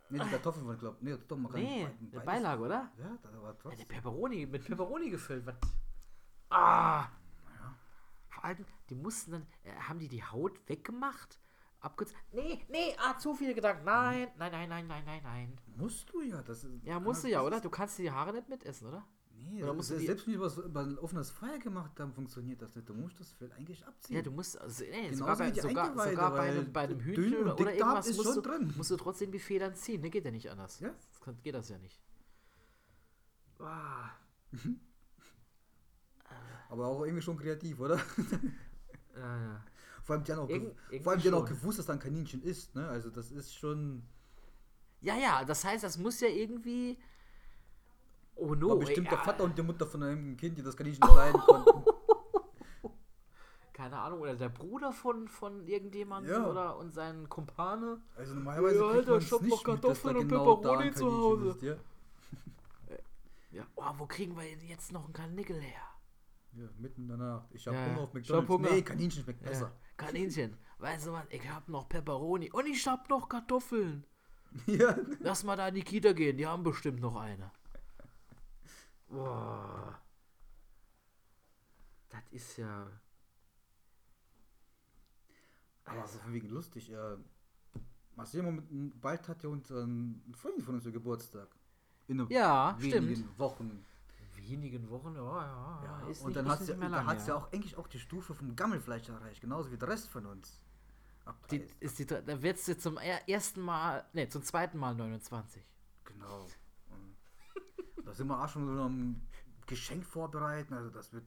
Ne, die Kartoffeln waren, glaub Nee, doch, man kann Nee, eine Beilage, oder? Ja, da war Ja, die. Pepperoni, mit Pepperoni gefüllt. Was? Ah! Vor allem, die mussten dann, äh, haben die die Haut weggemacht? Abgez Nee, nee, ah, zu viele Gedanken. Nein, nein, nein, nein, nein, nein, nein. Musst du ja, das ist. Ja, musst du ja, oder? Du kannst die Haare nicht mitessen, oder? Nee, Oder musst du die- selbst wenn wir was über ein offenes Feuer gemacht haben, funktioniert das nicht. Du musst das Fell eigentlich abziehen. Ja, du musst, also, nee, Genauso sogar, bei, wie die sogar, Eingeweide, sogar bei, weil einem, bei einem dünn Hühnchen und oder, oder irgendwas ist musst, schon du, drin. musst du trotzdem die Federn ziehen. Ne, geht ja nicht anders. Ja. Das kann, geht das ja nicht. Ah, Aber auch irgendwie schon kreativ, oder? ja, ja. Vor allem, die haben auch, Irgend- vor allem, die haben auch gewusst, dass da ein Kaninchen ist, ne? Also, das ist schon. ja, ja, das heißt, das muss ja irgendwie. Oh no, war bestimmt ey, der Vater ja, und die Mutter von einem Kind, die das Kaninchen nicht leiden konnten. keine Ahnung, oder der Bruder von, von irgendjemandem Ja. oder und sein Kumpane. Also, normalerweise. Ja, kriegt Alter, ich hab noch mit, Kartoffeln und genau Peperoni zu Kaninchen Hause. Ist, ja? Ja, oh, wo kriegen wir jetzt noch einen Karnickel her? ja, mitten danach. Ich hab Ja, Hunger auf ich hab McDonalds. Hunger. Nee, Kaninchen schmeckt besser. Kaninchen, weißt du was, ich hab noch Peperoni und ich hab noch Kartoffeln. Ja. Lass mal da in die Kita gehen, die haben bestimmt noch eine. Boah. Das ist ja. Aber so von wegen lustig. Äh, Moment, bald hat ja uns ein Freund von uns Geburtstag. In Ja, wenigen stimmt. Wochen. Wenigen Wochen, ja, ja. Ja, ist und nicht- dann hat nicht ja, lang, hat's ja ja. auch eigentlich auch die Stufe vom Gammelfleisch erreicht, genauso wie der Rest von uns. Die, ist die, da wird es zum er- ersten Mal, ne, zum zweiten Mal 29. Genau. Da sind wir auch schon so am Geschenk vorbereiten. Also das wird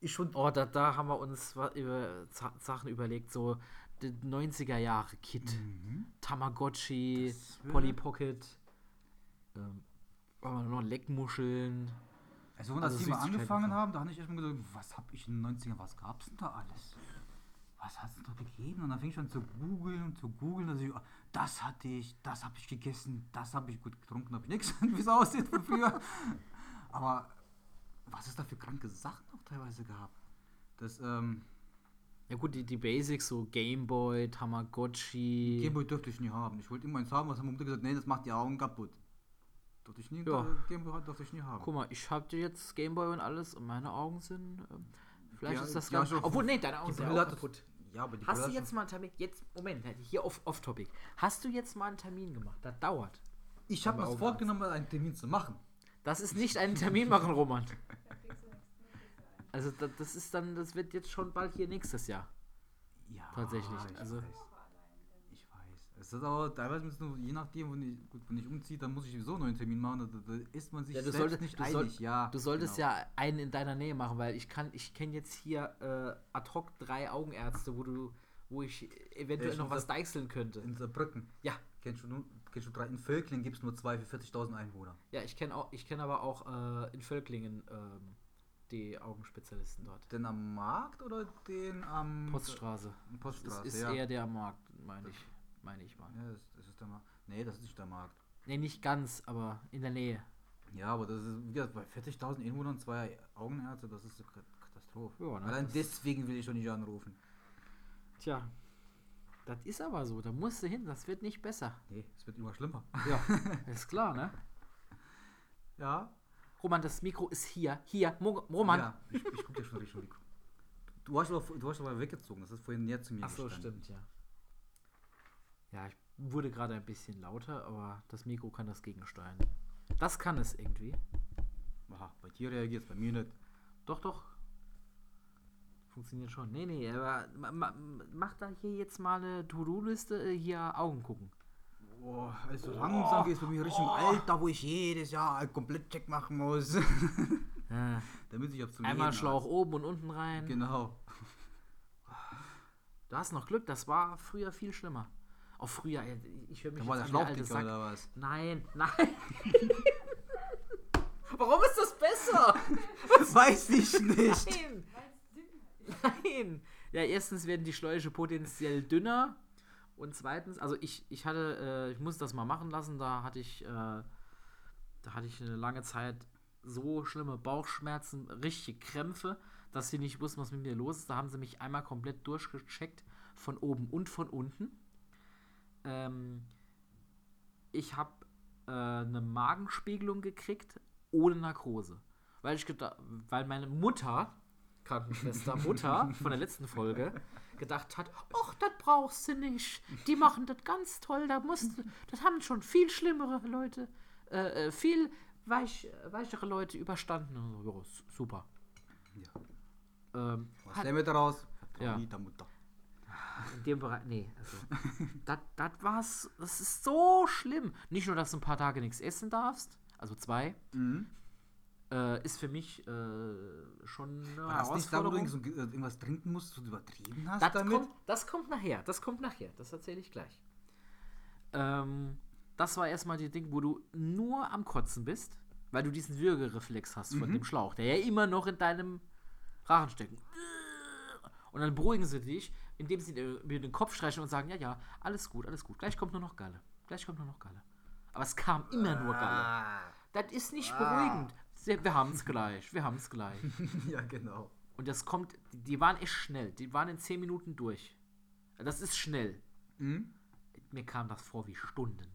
ist schon. Oh, da, da haben wir uns wa- über Sachen überlegt, so die 90er Jahre Kit, Mhm. Tamagotchi, Polly Pocket, ähm, noch Leckmuscheln. Also, als Also wir angefangen haben, da habe ich erstmal gedacht, was habe ich in den 90ern, was gab's denn da alles? Was hat es da gegeben? Und dann fing ich an zu googeln und zu googeln. Also, ich, das hatte ich, das habe ich gegessen, das habe ich gut getrunken, habe ich nichts, wie es aussieht von früher. Aber was es da für kranke Sachen auch teilweise gab. Das, ähm, Ja gut, die, die Basics, so Gameboy, Tamagotchi. Gameboy durfte ich nie haben. Ich wollte immer eins haben, was haben Mutter gesagt, nee, das macht die Augen kaputt. Durfte ich nie, Ja. Gameboy durfte ich nie haben. Guck mal, ich hab dir jetzt Gameboy und alles und meine Augen sind. Ähm, vielleicht Ja, ist das ja, ganz. schon. Obwohl, nee, deine Augen sind ja auch kaputt. Ja, aber die Hast du Brille hat jetzt mal einen Termin? Jetzt, Moment, hier off- off-topic. Hast du jetzt mal einen Termin gemacht? Das dauert. Ich habe mir vorgenommen, einen Termin zu machen. Das ist nicht einen Termin machen, Roman. Also das, ist dann, das wird jetzt schon bald hier nächstes Jahr. Ja, Tatsächlich, Ich also- weiß. Ich. Es ist aber teilweise nur, je nachdem, wenn ich, gut, wenn ich umziehe, dann muss ich sowieso einen neuen Termin machen. Da, da ist man sich Ja, du selbst solltest, nicht du, einig. soll, ja, du solltest genau. ja einen in deiner Nähe machen, weil ich kann, ich kenne jetzt hier äh, ad hoc drei Augenärzte, wo du, wo ich eventuell Echt? noch was das- deichseln könnte. In Saarbrücken. Ja, Kennst du, nur- kennst du drei? In Völkling gibt es nur zwei für 40.000 Einwohner. ja, ich kenne auch, ich kenne aber auch äh, in Völklingen ähm, die Augenspezialisten dort. Den am Markt oder den am. Poststraße. Am Das Poststraße, ist ja. eher der Markt, meine ich, meine ich mal. ja, das, das ist der Markt. Nee, das ist nicht der Markt. Nee, nicht ganz, aber in der Nähe. Ja, aber das ist, wie gesagt, bei 40.000 Einwohnern zwei Augenärzte, das ist eine Kat- Katastrophe. Ja, ne, Allein deswegen will ich doch nicht anrufen. Tja. Das ist aber so, da musst du hin, das wird nicht besser. Nee, es wird immer schlimmer. Ja, ist klar, ne? Ja. Roman, das Mikro ist hier, hier. Mo Roman. Ja, ich, ich guck dir schon Richtung Mikro. Du hast, aber, du hast aber weggezogen, das ist vorhin näher zu mir Ach so, gestanden. stimmt, ja. Ja, ich wurde gerade ein bisschen lauter, aber das Mikro kann das gegensteuern. Das kann es irgendwie. Aha, bei dir reagiert es, bei mir nicht. Doch, doch. Funktioniert schon. Nee, nee, aber ma, ma, mach da hier jetzt mal eine To-Do-Liste, äh, hier Augen gucken. Boah, also langsam geht es bei mir Richtung Alter, wo ich jedes Jahr einen Komplett-Check machen muss. Ja. Damit ich zum Einmal Schlauch habe. oben und unten rein. Genau. Du hast noch Glück, das war früher viel schlimmer. Auch früher, ey, ich höre mich Da war der jetzt an, Schlauch alte dicker Sack. oder was? Nein, nein. Warum ist das besser? Weiß ich nicht. Nein. Nein. Ja, erstens werden die Schläuche potenziell dünner. Und zweitens, also ich, ich hatte, äh, ich musste das mal machen lassen, da hatte ich, äh, da hatte ich eine lange Zeit so schlimme Bauchschmerzen, richtige Krämpfe, dass sie nicht wussten, was mit mir los ist. Da haben sie mich einmal komplett durchgecheckt, von oben und von unten. Ähm, ich habe äh, eine Magenspiegelung gekriegt ohne Narkose. Weil ich gedacht, weil meine Mutter, Krankenschwester Mutter von der letzten Folge, gedacht hat, ach, das brauchst du nicht. Die machen das ganz toll, da musst du, das haben schon viel schlimmere Leute, äh, äh, viel weich, weichere Leute überstanden. So, super. Ja. Ähm, Was hat, lernen wir daraus? Ja. Mutter. In dem Bereich, nee, also, das, das war's, das ist so schlimm. Nicht nur, dass du ein paar Tage nichts essen darfst, also zwei, Mhm. äh, ist für mich äh, schon eine War das nicht da, wo du äh, irgendwas trinken musst, was du übertrieben hast Das damit? kommt, das kommt nachher, das kommt nachher, das erzähle ich gleich. Ähm, das war erstmal die Ding, wo du nur am Kotzen bist, weil du diesen Würgereflex hast von Mhm. dem Schlauch, der ja immer noch in deinem Rachen steckt. Und dann beruhigen sie dich, indem sie dir mir den Kopf streichen und sagen, ja, ja, alles gut, alles gut, gleich kommt nur noch Galle. Gleich kommt nur noch Galle. Aber es kam immer nur Galle. Ah. Das ist nicht Ah. beruhigend. Sie- Wir haben es gleich, wir haben es gleich. ja, genau. Und das kommt, die- waren echt schnell. Die waren in 10 Minuten durch. Das ist schnell. Mhm. Mir kam das vor wie Stunden.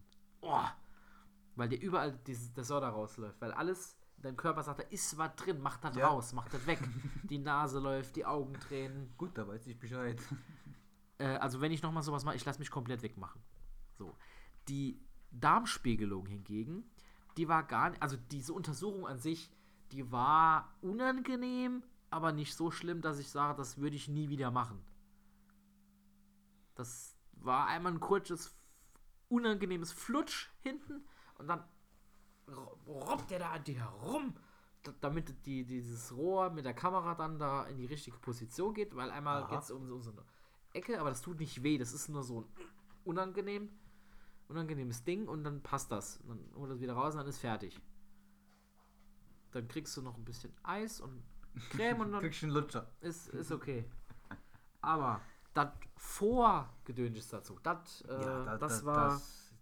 Oh, weil dir überall dieses, der Soda rausläuft. Weil alles, dein Körper sagt, da ist was drin, mach das Ja. raus, mach das weg. die Nase läuft, die Augen tränen. Gut, da weiß ich Bescheid. Äh, also wenn ich nochmal sowas mache, ich lasse mich komplett wegmachen. So. Die Darmspiegelung hingegen, die war gar nicht, also diese Untersuchung an sich, die war unangenehm, aber nicht so schlimm, dass ich sage, das würde ich nie wieder machen. Das war einmal ein kurzes, unangenehmes Flutsch hinten und dann robbt der da an dir herum, damit die, dieses Rohr mit der Kamera dann da in die richtige Position geht, weil einmal geht es um, so- um so eine Ecke, aber das tut nicht weh, das ist nur so ein unangenehm, unangenehmes Ding und dann passt das. Und dann holt das wieder raus und dann ist fertig. Dann kriegst du noch ein bisschen Eis und Creme und dann Kriegst einen Lutscher. ist, ist okay. Aber das Vorgedöns ist dazu. Das, äh, da- das da- war. das-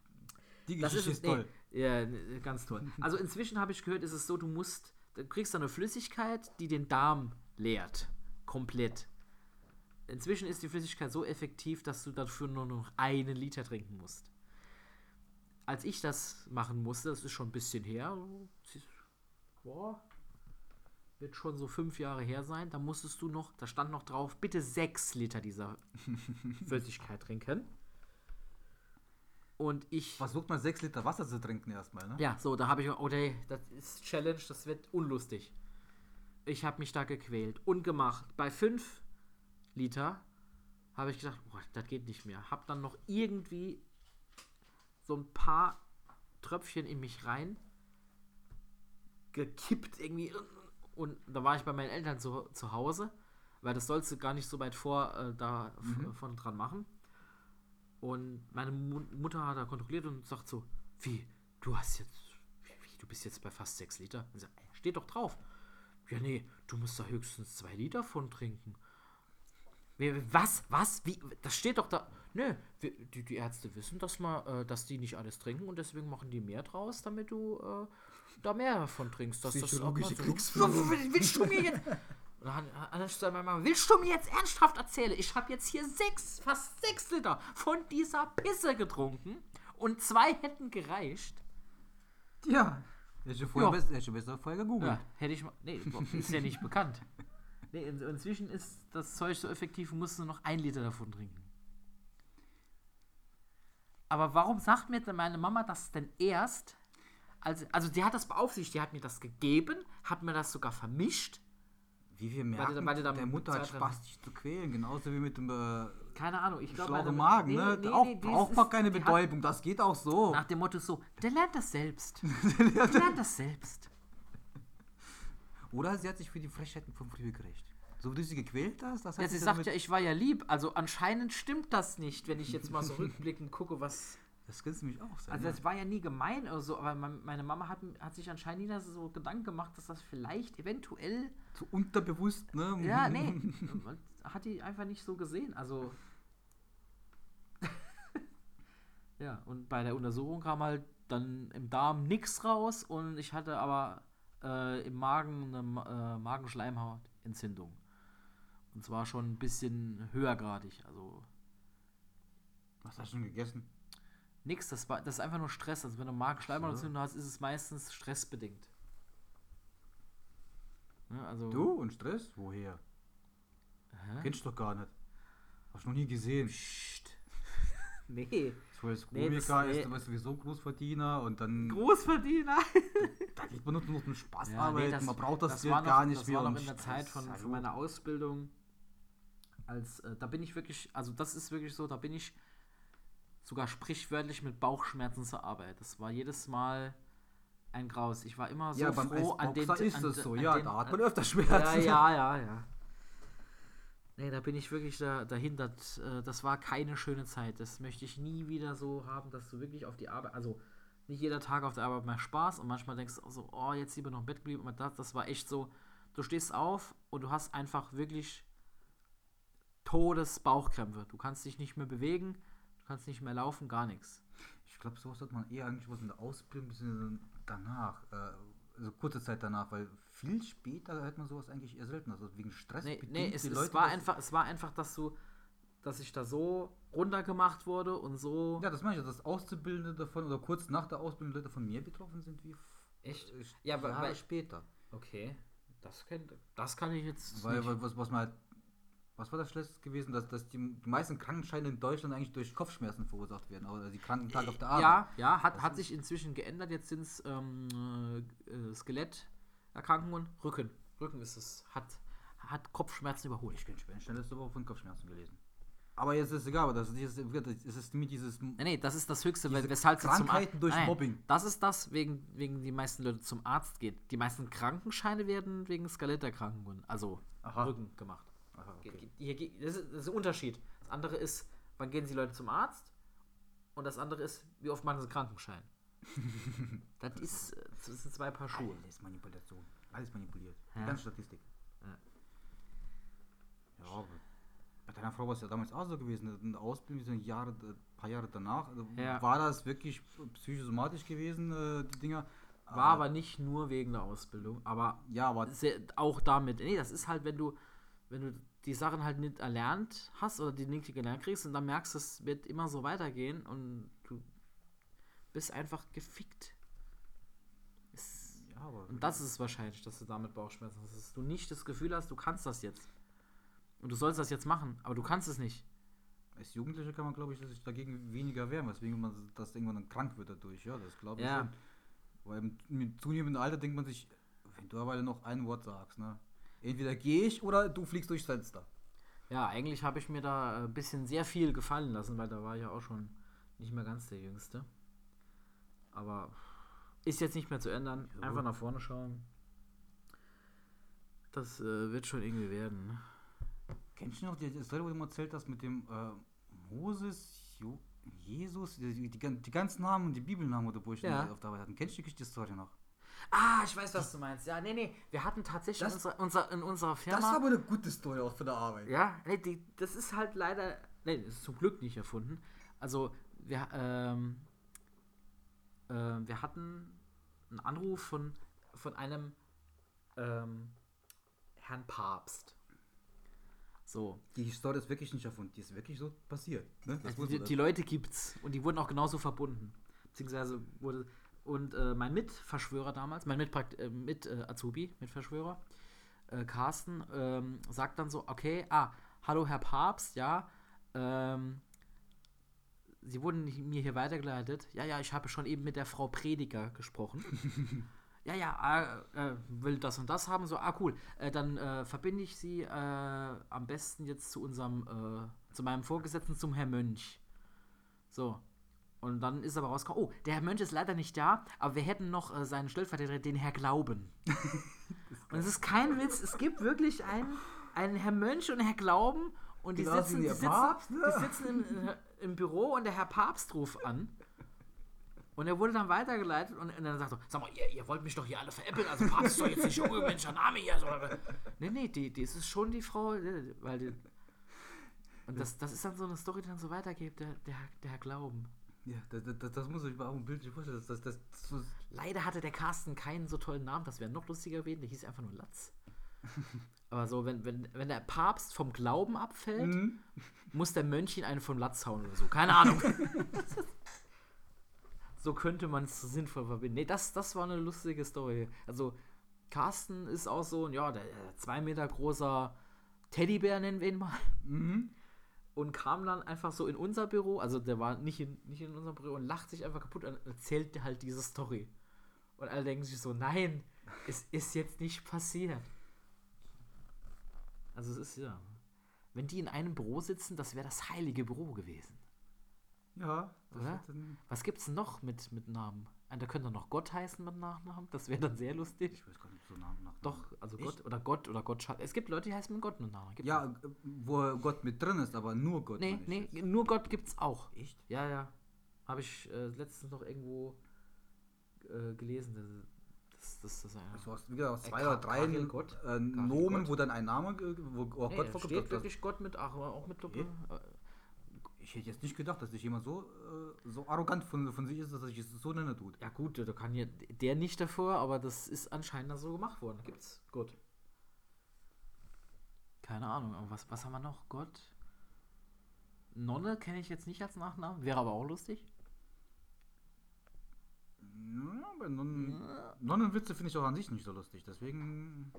die Das Geschichte ist, ist, toll. Nee, ja, ganz toll. Also inzwischen habe ich gehört, ist es so, du musst, du kriegst eine Flüssigkeit, die den Darm leert. Komplett. Inzwischen ist die Flüssigkeit so effektiv, dass du dafür nur noch einen Liter trinken musst. Als ich das machen musste, das ist schon ein bisschen her, boah, wird schon so fünf Jahre her sein, da musstest du noch, da stand noch drauf, bitte sechs Liter dieser Flüssigkeit trinken. Und ich. Versucht mal 6 Liter Wasser zu trinken erstmal, ne? Ja, so, da habe ich, nee, das ist Challenge, das wird unlustig. Ich habe mich da gequält und gemacht. Bei 5 Liter habe ich gedacht, boah, das geht nicht mehr. Hab dann noch irgendwie so ein paar Tröpfchen in mich rein gekippt irgendwie. Und da war ich bei meinen Eltern zu, zu Hause, weil das sollst du gar nicht so weit vor äh, da Mhm. von dran machen. Und meine Mu Mutter hat da kontrolliert und sagt so, wie, du hast jetzt, wie, du bist jetzt bei fast 6 Liter? Und ich sag, ey, steht doch drauf. Ja, nee, du musst da höchstens 2 Liter von trinken. Was? Was? Wie? Das steht doch da. Nö, die, die Ärzte wissen, dass, man, äh, dass die nicht alles trinken und deswegen machen die mehr draus, damit du äh, da mehr davon trinkst. Dass das auch mal so, willst du mir jetzt? Und dann hat meine Mama, willst du mir jetzt ernsthaft erzählen? Ich habe jetzt hier sechs, fast sechs Liter von dieser Pisse getrunken und zwei hätten gereicht. Ja. Hätte ich vorher, best, hätte ich besser vorher gegoogelt. Ja, hätte ich mal. Nee, ist ja nicht bekannt. Nee, in, inzwischen ist das Zeug so effektiv, musst du noch ein Liter davon trinken. Aber warum sagt mir denn meine Mama das denn erst? Also, also die hat das beaufsichtigt, die hat mir das gegeben, hat mir das sogar vermischt. Wie wir merken, weil da der Mutter hat Spaß, dich zu quälen. Genauso wie mit dem äh, Keine Ahnung, ich glaube. schlauchen Magen. ne? auch braucht man keine Betäubung. Das geht auch so. Nach dem Motto so, der lernt das selbst. Der lernt das selbst. Oder sie hat sich für die Frechheiten von früher gerecht. So wie du sie gequält hast, das Ja, sie sagt ja, ich war ja lieb. Also anscheinend stimmt das nicht, wenn ich jetzt mal so rückblickend gucke, was. Das könnte nämlich auch sein. Also das war ja nie gemein oder so, aber mein- meine Mama hat, hat sich anscheinend nie so Gedanken gemacht, dass das vielleicht eventuell. so unterbewusst, ne? Ja, nee. hat die einfach nicht so gesehen. Also. ja, und bei der Untersuchung kam halt dann im Darm nichts raus und ich hatte aber äh, im Magen eine äh, Magenschleimhautentzündung. Und zwar schon ein bisschen höhergradig. Also Was hast du schon gegessen? Nix, das, war, das ist einfach nur Stress. Also wenn du Magenschleimhautentzündung hast, ist es meistens stressbedingt. Ne, also, Du und Stress? Woher? Hä? Kennst du doch gar nicht. Hast du noch nie gesehen. Psst. nee. So als Nee, das- Komiker nee. ist du sowieso Großverdiener und dann Großverdiener. da geht man nur noch zum Spaß Ja, nee, arbeiten. das- man braucht das, Geld war noch, gar nicht das mehr. war noch in der Stress, Zeit von, von meiner Ausbildung. Als, äh, da bin ich wirklich, also das ist wirklich so, da bin ich sogar sprichwörtlich mit Bauchschmerzen zur Arbeit. Das war jedes Mal ein Graus. Ich war immer so ja, beim froh an den ist es so. Ja, den, da hat an- man öfter Ja, Schmerzen. ja, ja, ja. Nee, da bin ich wirklich da, dahinter. Das, äh, Das war keine schöne Zeit. Das möchte ich nie wieder so haben, dass du wirklich auf die Arbeit, also nicht jeder Tag auf der Arbeit macht Spaß und manchmal denkst du so, oh, jetzt lieber noch im Bett geblieben. Aber das, das war echt so, du stehst auf und du hast einfach wirklich Todesbauchkrämpfe. Du kannst dich nicht mehr bewegen, kannst nicht mehr laufen, gar nichts. Ich glaube, sowas hat man eher eigentlich was in der Ausbildung, bisschen danach. Äh, also kurze Zeit danach, weil viel später hat man sowas eigentlich eher selten. Also wegen Stress Nee, nee es, die es, Leute war einfach, es war einfach, dass du, dass ich da so runtergemacht wurde und so. Ja, das meine ich, dass Auszubildende davon oder kurz nach der Ausbildung Leute von mir betroffen sind, wie Echt? äh, Ja, aber- Jahre weil- später. Okay, das, kennt, das kann ich jetzt Weil, weil was, was man halt, was war das Schlechteste gewesen, dass, dass die, die meisten Krankenscheine in Deutschland eigentlich durch Kopfschmerzen verursacht werden, also die Krankentage auf der Arbeit. ja, ja, hat, Das hat sich inzwischen geändert. Jetzt sind es ähm, äh, Skeletterkrankungen. Rücken. Rücken ist es. Hat, hat Kopfschmerzen überholt. Ich Schweden, letzte Woche von Kopfschmerzen gelesen. Aber jetzt ist es egal, aber das ist, das ist mit dieses Nee, nee, das ist das Höchste, weshalb sie zum Krankheiten Ar- durch Nein, Mobbing. Das ist das, wegen, wegen die meisten Leute zum Arzt geht. Die meisten Krankenscheine werden wegen Skeletterkrankungen, also Aha. Rücken gemacht. Aha, okay. Hier, das, ist, das ist ein Unterschied. Das andere ist, wann gehen die Leute zum Arzt? Und das andere ist, wie oft machen sie Krankenschein? das, ist, äh, das sind zwei Paar Schuhe. Alles Manipulation. Alles manipuliert. Ja. Die ganze Statistik. Ja. Ja, aber bei deiner Frau war es ja damals auch so gewesen. In der Ausbildung, so Jahre, ein paar Jahre danach, also Ja. war das wirklich psychosomatisch gewesen, äh, die Dinger. War aber nicht nur wegen der Ausbildung, aber Ja, aber auch damit. Nee, das ist halt, wenn du, wenn du die Sachen halt nicht erlernt hast oder die nicht gelernt kriegst und dann merkst, es wird immer so weitergehen und du bist einfach gefickt. Es, ja, aber und das ist es wahrscheinlich, dass du damit Bauchschmerzen hast, dass du nicht das Gefühl hast, du kannst das jetzt. Und du sollst das jetzt machen, aber du kannst es nicht. als Jugendlicher kann man, glaube ich, sich dagegen weniger wehren, weswegen man das irgendwann dann krank wird dadurch. Ja, das glaube ich Ja. schon. Weil im, mit zunehmendem Alter denkt man sich, wenn du aber noch ein Wort sagst, ne? Entweder gehe ich oder du fliegst durchs Fenster. Ja, eigentlich habe ich mir da ein bisschen sehr viel gefallen lassen, weil da war ich ja auch schon nicht mehr ganz der Jüngste. Aber ist jetzt nicht mehr zu ändern. Ja. Einfach nach vorne schauen. Das äh, wird schon irgendwie werden. ne? Kennst du noch die Story, wo du mal erzählt hast mit dem äh, Moses, jo, Jesus, die, die, die, gan- die ganzen Namen und die Bibelnamen, wo ich Ja. auf der Arbeit hatten? Kennst du die Geschichte- die Story noch? Ah, ich weiß, was du meinst. Ja, nee, nee. Wir hatten tatsächlich Das- in, unserer, unser, in unserer Firma. Das war aber eine gute Story auch für der Arbeit. Ja, nee, die, das ist halt leider, nee, das ist zum Glück nicht erfunden. Also, wir, ähm, äh, wir hatten einen Anruf von, von einem ähm, Herrn Papst. So. Die Story ist wirklich nicht erfunden, die ist wirklich so passiert. Ne? Also die, die Leute gibt's und die wurden auch genauso verbunden. Beziehungsweise wurde. Und äh, mein Mitverschwörer damals, mein Mitprakt äh, mit äh, Azubi, Mitverschwörer, äh, Carsten, ähm, sagt dann so, okay, ah, hallo Herr Papst, ja, ähm, Sie wurden mir hier weitergeleitet. Ja, ja, ich habe schon eben mit der Frau Prediger gesprochen. ja, ja, äh, äh, will das und das haben. So, ah, cool. Äh, dann äh, verbinde ich Sie äh, am besten jetzt zu unserem, äh, zu meinem Vorgesetzten, zum Herr Mönch. So. Und dann ist aber rausgekommen, oh, der Herr Mönch ist leider nicht da, aber wir hätten noch äh, seinen Stellvertreter, den Herr Glauben. und es ist kein Witz, es gibt wirklich einen, einen Herr Mönch und einen Herr Glauben und die Genau wie sitzen, die sitzen, Papst, ne? die sitzen im, äh, im Büro und der Herr Papst ruft an. Und er wurde dann weitergeleitet und, und dann sagt er, sag mal, ihr, ihr wollt mich doch hier alle veräppeln, also Papst ist doch jetzt nicht ungewöhnlicher Name hier. So. Nee, nee, die, die ist schon die Frau, äh, weil die, und das, das ist dann so eine Story, die dann so weitergeht, der, der, der Herr Glauben. Ja, das, das, das muss ich mir auch ein Bild vorstellen. Das, das, das, Leider hatte der Carsten keinen so tollen Namen, das wäre noch lustiger gewesen, der hieß einfach nur Latz. Aber so, wenn, wenn, wenn der Papst vom Glauben abfällt, Mhm. muss der Mönch ihn einen vom Latz hauen oder so. Keine Ahnung. so könnte man es sinnvoll verbinden. Nee, das, das war eine lustige Story. Also, Carsten ist auch so ein, ja, der äh, zwei Meter großer Teddybär, nennen wir ihn mal. Mhm. Und kam dann einfach so in unser Büro, also der war nicht in, nicht in unserem Büro und lacht sich einfach kaputt und erzählt halt diese Story. Und alle denken sich so, nein, es ist jetzt nicht passiert. Also es ist ja. Wenn die in einem Büro sitzen, das wäre das heilige Büro gewesen. Ja, das Oder? Was gibt's noch mit, mit Namen? Da könnte noch Gott heißen mit Nachnamen. Das wäre dann sehr lustig. ich weiß gar nicht so Namen nach. Doch, also Echt? Gott oder Gott oder Gott. Es gibt Leute, die heißen mit Gott mit Namen. Gibt Ja, äh, wo Gott mit drin ist, aber nur Gott. Nee, nee, jetzt. nur Gott gibt's auch. Echt? Ja, ja. Habe ich äh, letztens noch irgendwo äh, gelesen. Das, das, das, das Also aus, wie gesagt, aus Äh, zwei Ka- oder drei Karel Gott? äh, Nomen, Gott? wo dann ein Name, wo auch nee, Gott steht Das- wirklich Gott mit Ach, auch mit Doppel. Okay. Ich hätte jetzt nicht gedacht, dass sich jemand so, äh, so arrogant von, von sich ist, dass er sich so nennen tut. ja gut, da kann ja der nicht davor, aber das ist anscheinend so gemacht worden. Gibt's Gott. Keine Ahnung, aber was, was haben wir noch? Gott. Nonne kenne ich jetzt nicht als Nachnamen, wäre aber auch lustig. Ja, bei Nonnen, Nonnenwitze finde ich auch an sich nicht so lustig. Deswegen,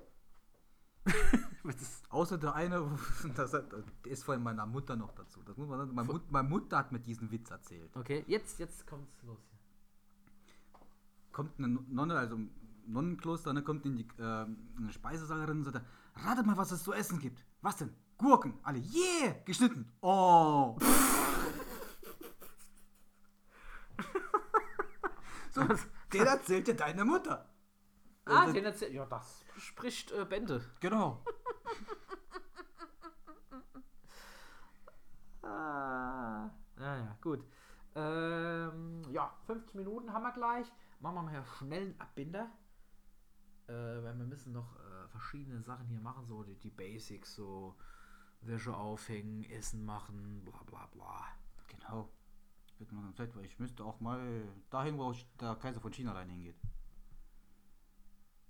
außer der eine, das hat, der ist von meiner Mutter noch dazu. Das muss man sagen. Meine, Mut, meine Mutter hat mir diesen Witz erzählt. okay, jetzt, jetzt kommt's los. Kommt eine Nonne, also im Nonnenkloster, ne, kommt in die äh, eine Speisesaal und sagt, ratet mal, was es zu essen gibt. Was denn? Gurken. Alle, yeah, geschnitten. Oh. so, den erzählt dir deine Mutter. Ah, Äh, den erzähl Ja, das spricht äh, Bände. Genau. Ah. Ja, ja, gut. Ähm, ja, 50 Minuten haben wir gleich. Machen wir mal hier schnell einen Abbinder. Äh, weil wir müssen noch äh, verschiedene Sachen hier machen, so die, die Basics, so Wäsche aufhängen, Essen machen, bla bla bla. Genau. Wird mal Zeit, weil ich müsste auch mal dahin, wo der Kaiser von China rein hingeht.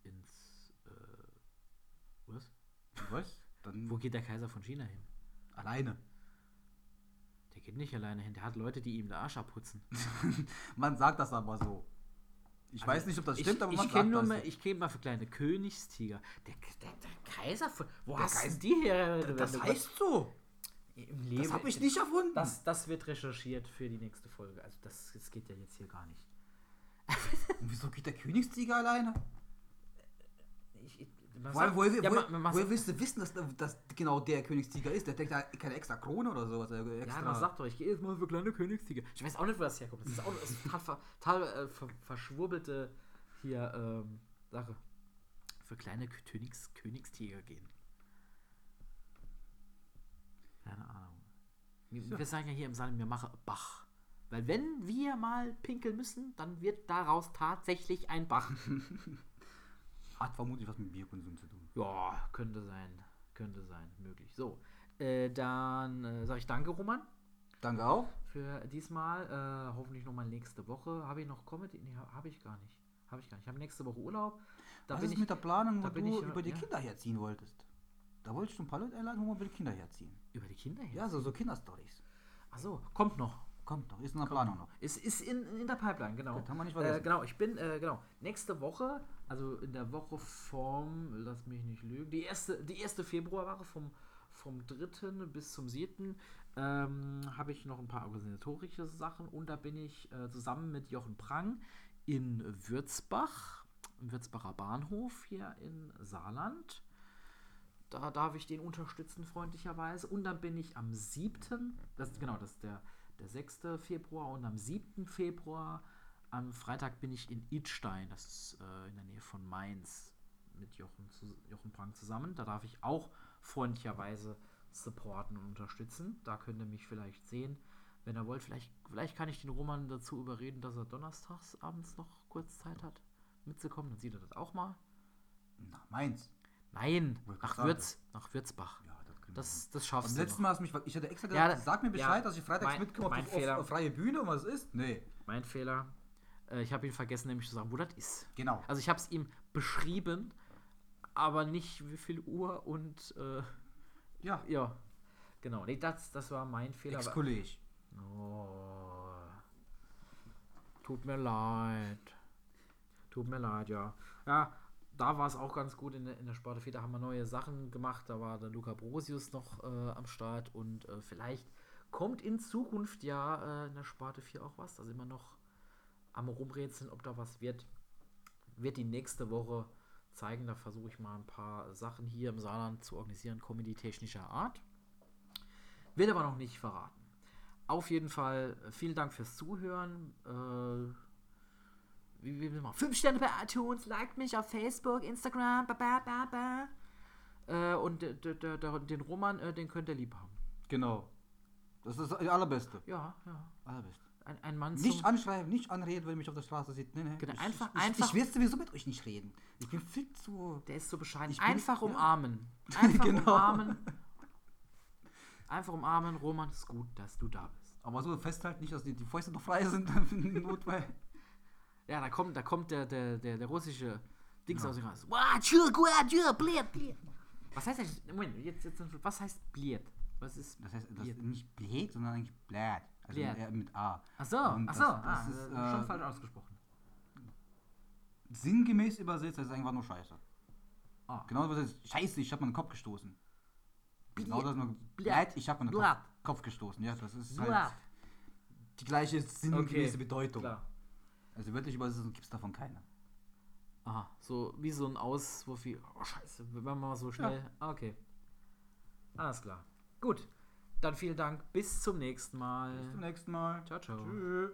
Ins, äh, was? Was? Dann Wo geht der Kaiser von China hin? alleine. Geht nicht alleine hin, der hat Leute, die ihm den Arsch abputzen. Man sagt das aber so. Ich weiß nicht, ob das stimmt, ich, aber ich man kenn sagt nur das. mal. Ich kenne mal für kleine Königstiger. Der, der, der Kaiser von. Wo Der hast du die her? das du- heißt so. Im Leben. Das habe ich nicht erfunden. Das, das wird recherchiert für die nächste Folge. Also das, das geht ja jetzt hier gar nicht. Und wieso geht der Königstiger alleine? Ich, sagt- woher, ja, woher, man, woher willst du wissen, dass, dass genau der Königstiger ist? Der denkt da keine extra Krone oder sowas. äh, Extra. ja, man sagt doch, ich gehe jetzt mal für kleine Königstiger. Ich weiß auch nicht, wo das herkommt. Das ist auch das ist total, total äh, ver, verschwurbelte hier ähm, Sache. Für kleine Königs, Königstiger gehen. Keine Ahnung. Wir, Ja. wir sagen ja hier im Saal, wir machen Bach. Weil wenn wir mal pinkeln müssen, dann wird daraus tatsächlich ein Bach. Hat vermutlich was mit Bierkonsum zu tun. Ja, könnte sein. Könnte sein, möglich. So, äh, dann äh, sage ich danke, Roman, Danke auch. für diesmal. Äh, hoffentlich nochmal nächste Woche. Habe ich noch Comedy? Nee, habe ich gar nicht. Habe ich gar nicht. Ich habe nächste Woche Urlaub. Da was bin ist ich. mit der Planung, da wo bin du ich, über die ja. Kinder herziehen wolltest? Da wollte ich schon ein paar Leute einladen, wo wir mit Kinder herziehen. Über die Kinder her? Ja, so, so Kinderstories. Achso, kommt noch. Kommt doch, ist in der Planung noch. Ist, ist in, in der Pipeline, genau. Gut, haben wir nicht äh, vergessen. genau, ich bin, äh, genau, nächste Woche, also in der Woche vom, lass mich nicht lügen, die erste, die erste Februarwoche vom, vom 3. bis zum 7. Ähm, habe ich noch ein paar organisatorische Sachen und da bin ich äh, zusammen mit Jochen Prang in Würzbach, im Würzbacher Bahnhof hier in Saarland. Da darf ich den unterstützen, freundlicherweise. Und dann bin ich am 7., das, genau, das ist der, der 6. Februar und am 7. Februar, am Freitag bin ich in Idstein, das ist äh, in der Nähe von Mainz, mit Jochen, zu, Jochen Prang zusammen. Da darf ich auch freundlicherweise supporten und unterstützen. Da könnt ihr mich vielleicht sehen. Wenn ihr wollt, vielleicht, vielleicht kann ich den Roman dazu überreden, dass er donnerstags abends noch kurz Zeit hat, mitzukommen. Dann sieht er das auch mal. Na, meins. Nein, nach, Würz, nach Würzbach. Ja, das Das, das schaffst Am du. letzten noch. Mal hast mich, ich hatte extra Ja, gesagt, da- sag mir Bescheid, ja, dass ich freitags mein- mitkomme auf freie Bühne und was ist. Nee, Mein Fehler. Äh, ich habe ihn vergessen, nämlich zu sagen, wo das ist. genau. Also ich habe es ihm beschrieben, aber nicht wie viel Uhr und äh, Ja, ja, genau. Nee, das, das war mein Fehler. aber- Ex-Kolleg. Oh. Tut mir leid. Tut mir leid, ja. Ja, da war es auch ganz gut in der, in der Sparte 4. Da haben wir neue Sachen gemacht. Da war der Luca Brosius noch äh, am Start und äh, vielleicht kommt in Zukunft ja äh, in der Sparte 4 auch was. Da sind wir noch am Rumrätseln, ob da was wird. Wird die nächste Woche zeigen. Da versuche ich mal ein paar Sachen hier im Saarland zu organisieren, comedy-technischer Art. Wird aber noch nicht verraten. Auf jeden Fall äh, vielen Dank fürs Zuhören. Äh, wie, wie man? Fünf Sterne bei iTunes, liked mich auf Facebook, Instagram, ba, ba, ba, ba. Äh, und der, den Roman, äh, den könnt ihr lieb haben. Genau. Das ist das Allerbeste. Ja, ja. Allerbeste. Ein, ein Mann Nicht anschreiben, nicht anreden, wenn ihr mich auf der Straße sieht. Nee, nee. Genau, ich, einfach- ich, einfach- Ich, ich will sowieso mit euch nicht reden. Ich bin viel zu. Der ist so bescheiden. Ich bin- Einfach ja. umarmen. Einfach Genau. umarmen. Einfach umarmen. Roman, ist gut, dass du da bist. Aber so festhalten, nicht, dass die, die Fäuste noch frei sind Notfall. Ja, da kommt, da kommt der, der, der, der russische Dings Ja. aus dem bliet. Was heißt das? Moment, jetzt, jetzt, was heißt bliet? Was ist Das heißt, das ist nicht blät, sondern eigentlich blät. Also Blät. eher mit A. Ach so, Und ach das- so, das ah, ist, äh, schon falsch ausgesprochen. Sinngemäß übersetzt, das ist einfach nur Scheiße. Ah. Genau was ist Scheiße, ich habe meinen Kopf gestoßen. Genau Blät. das nur Blät. Blät, ich habe meinen. Kopf, Kopf gestoßen. Ja, das ist Blatt. halt die gleiche sinngemäße Okay, Bedeutung. Klar. Also wörtlich übersetzt gibt es davon keine. Aha, so wie so ein Auswurf wie, oh scheiße, wenn man mal so schnell. Ah, Okay. Alles klar. Gut. Dann vielen Dank. Bis zum nächsten Mal. Bis zum nächsten Mal. Ciao, ciao. Tschüss.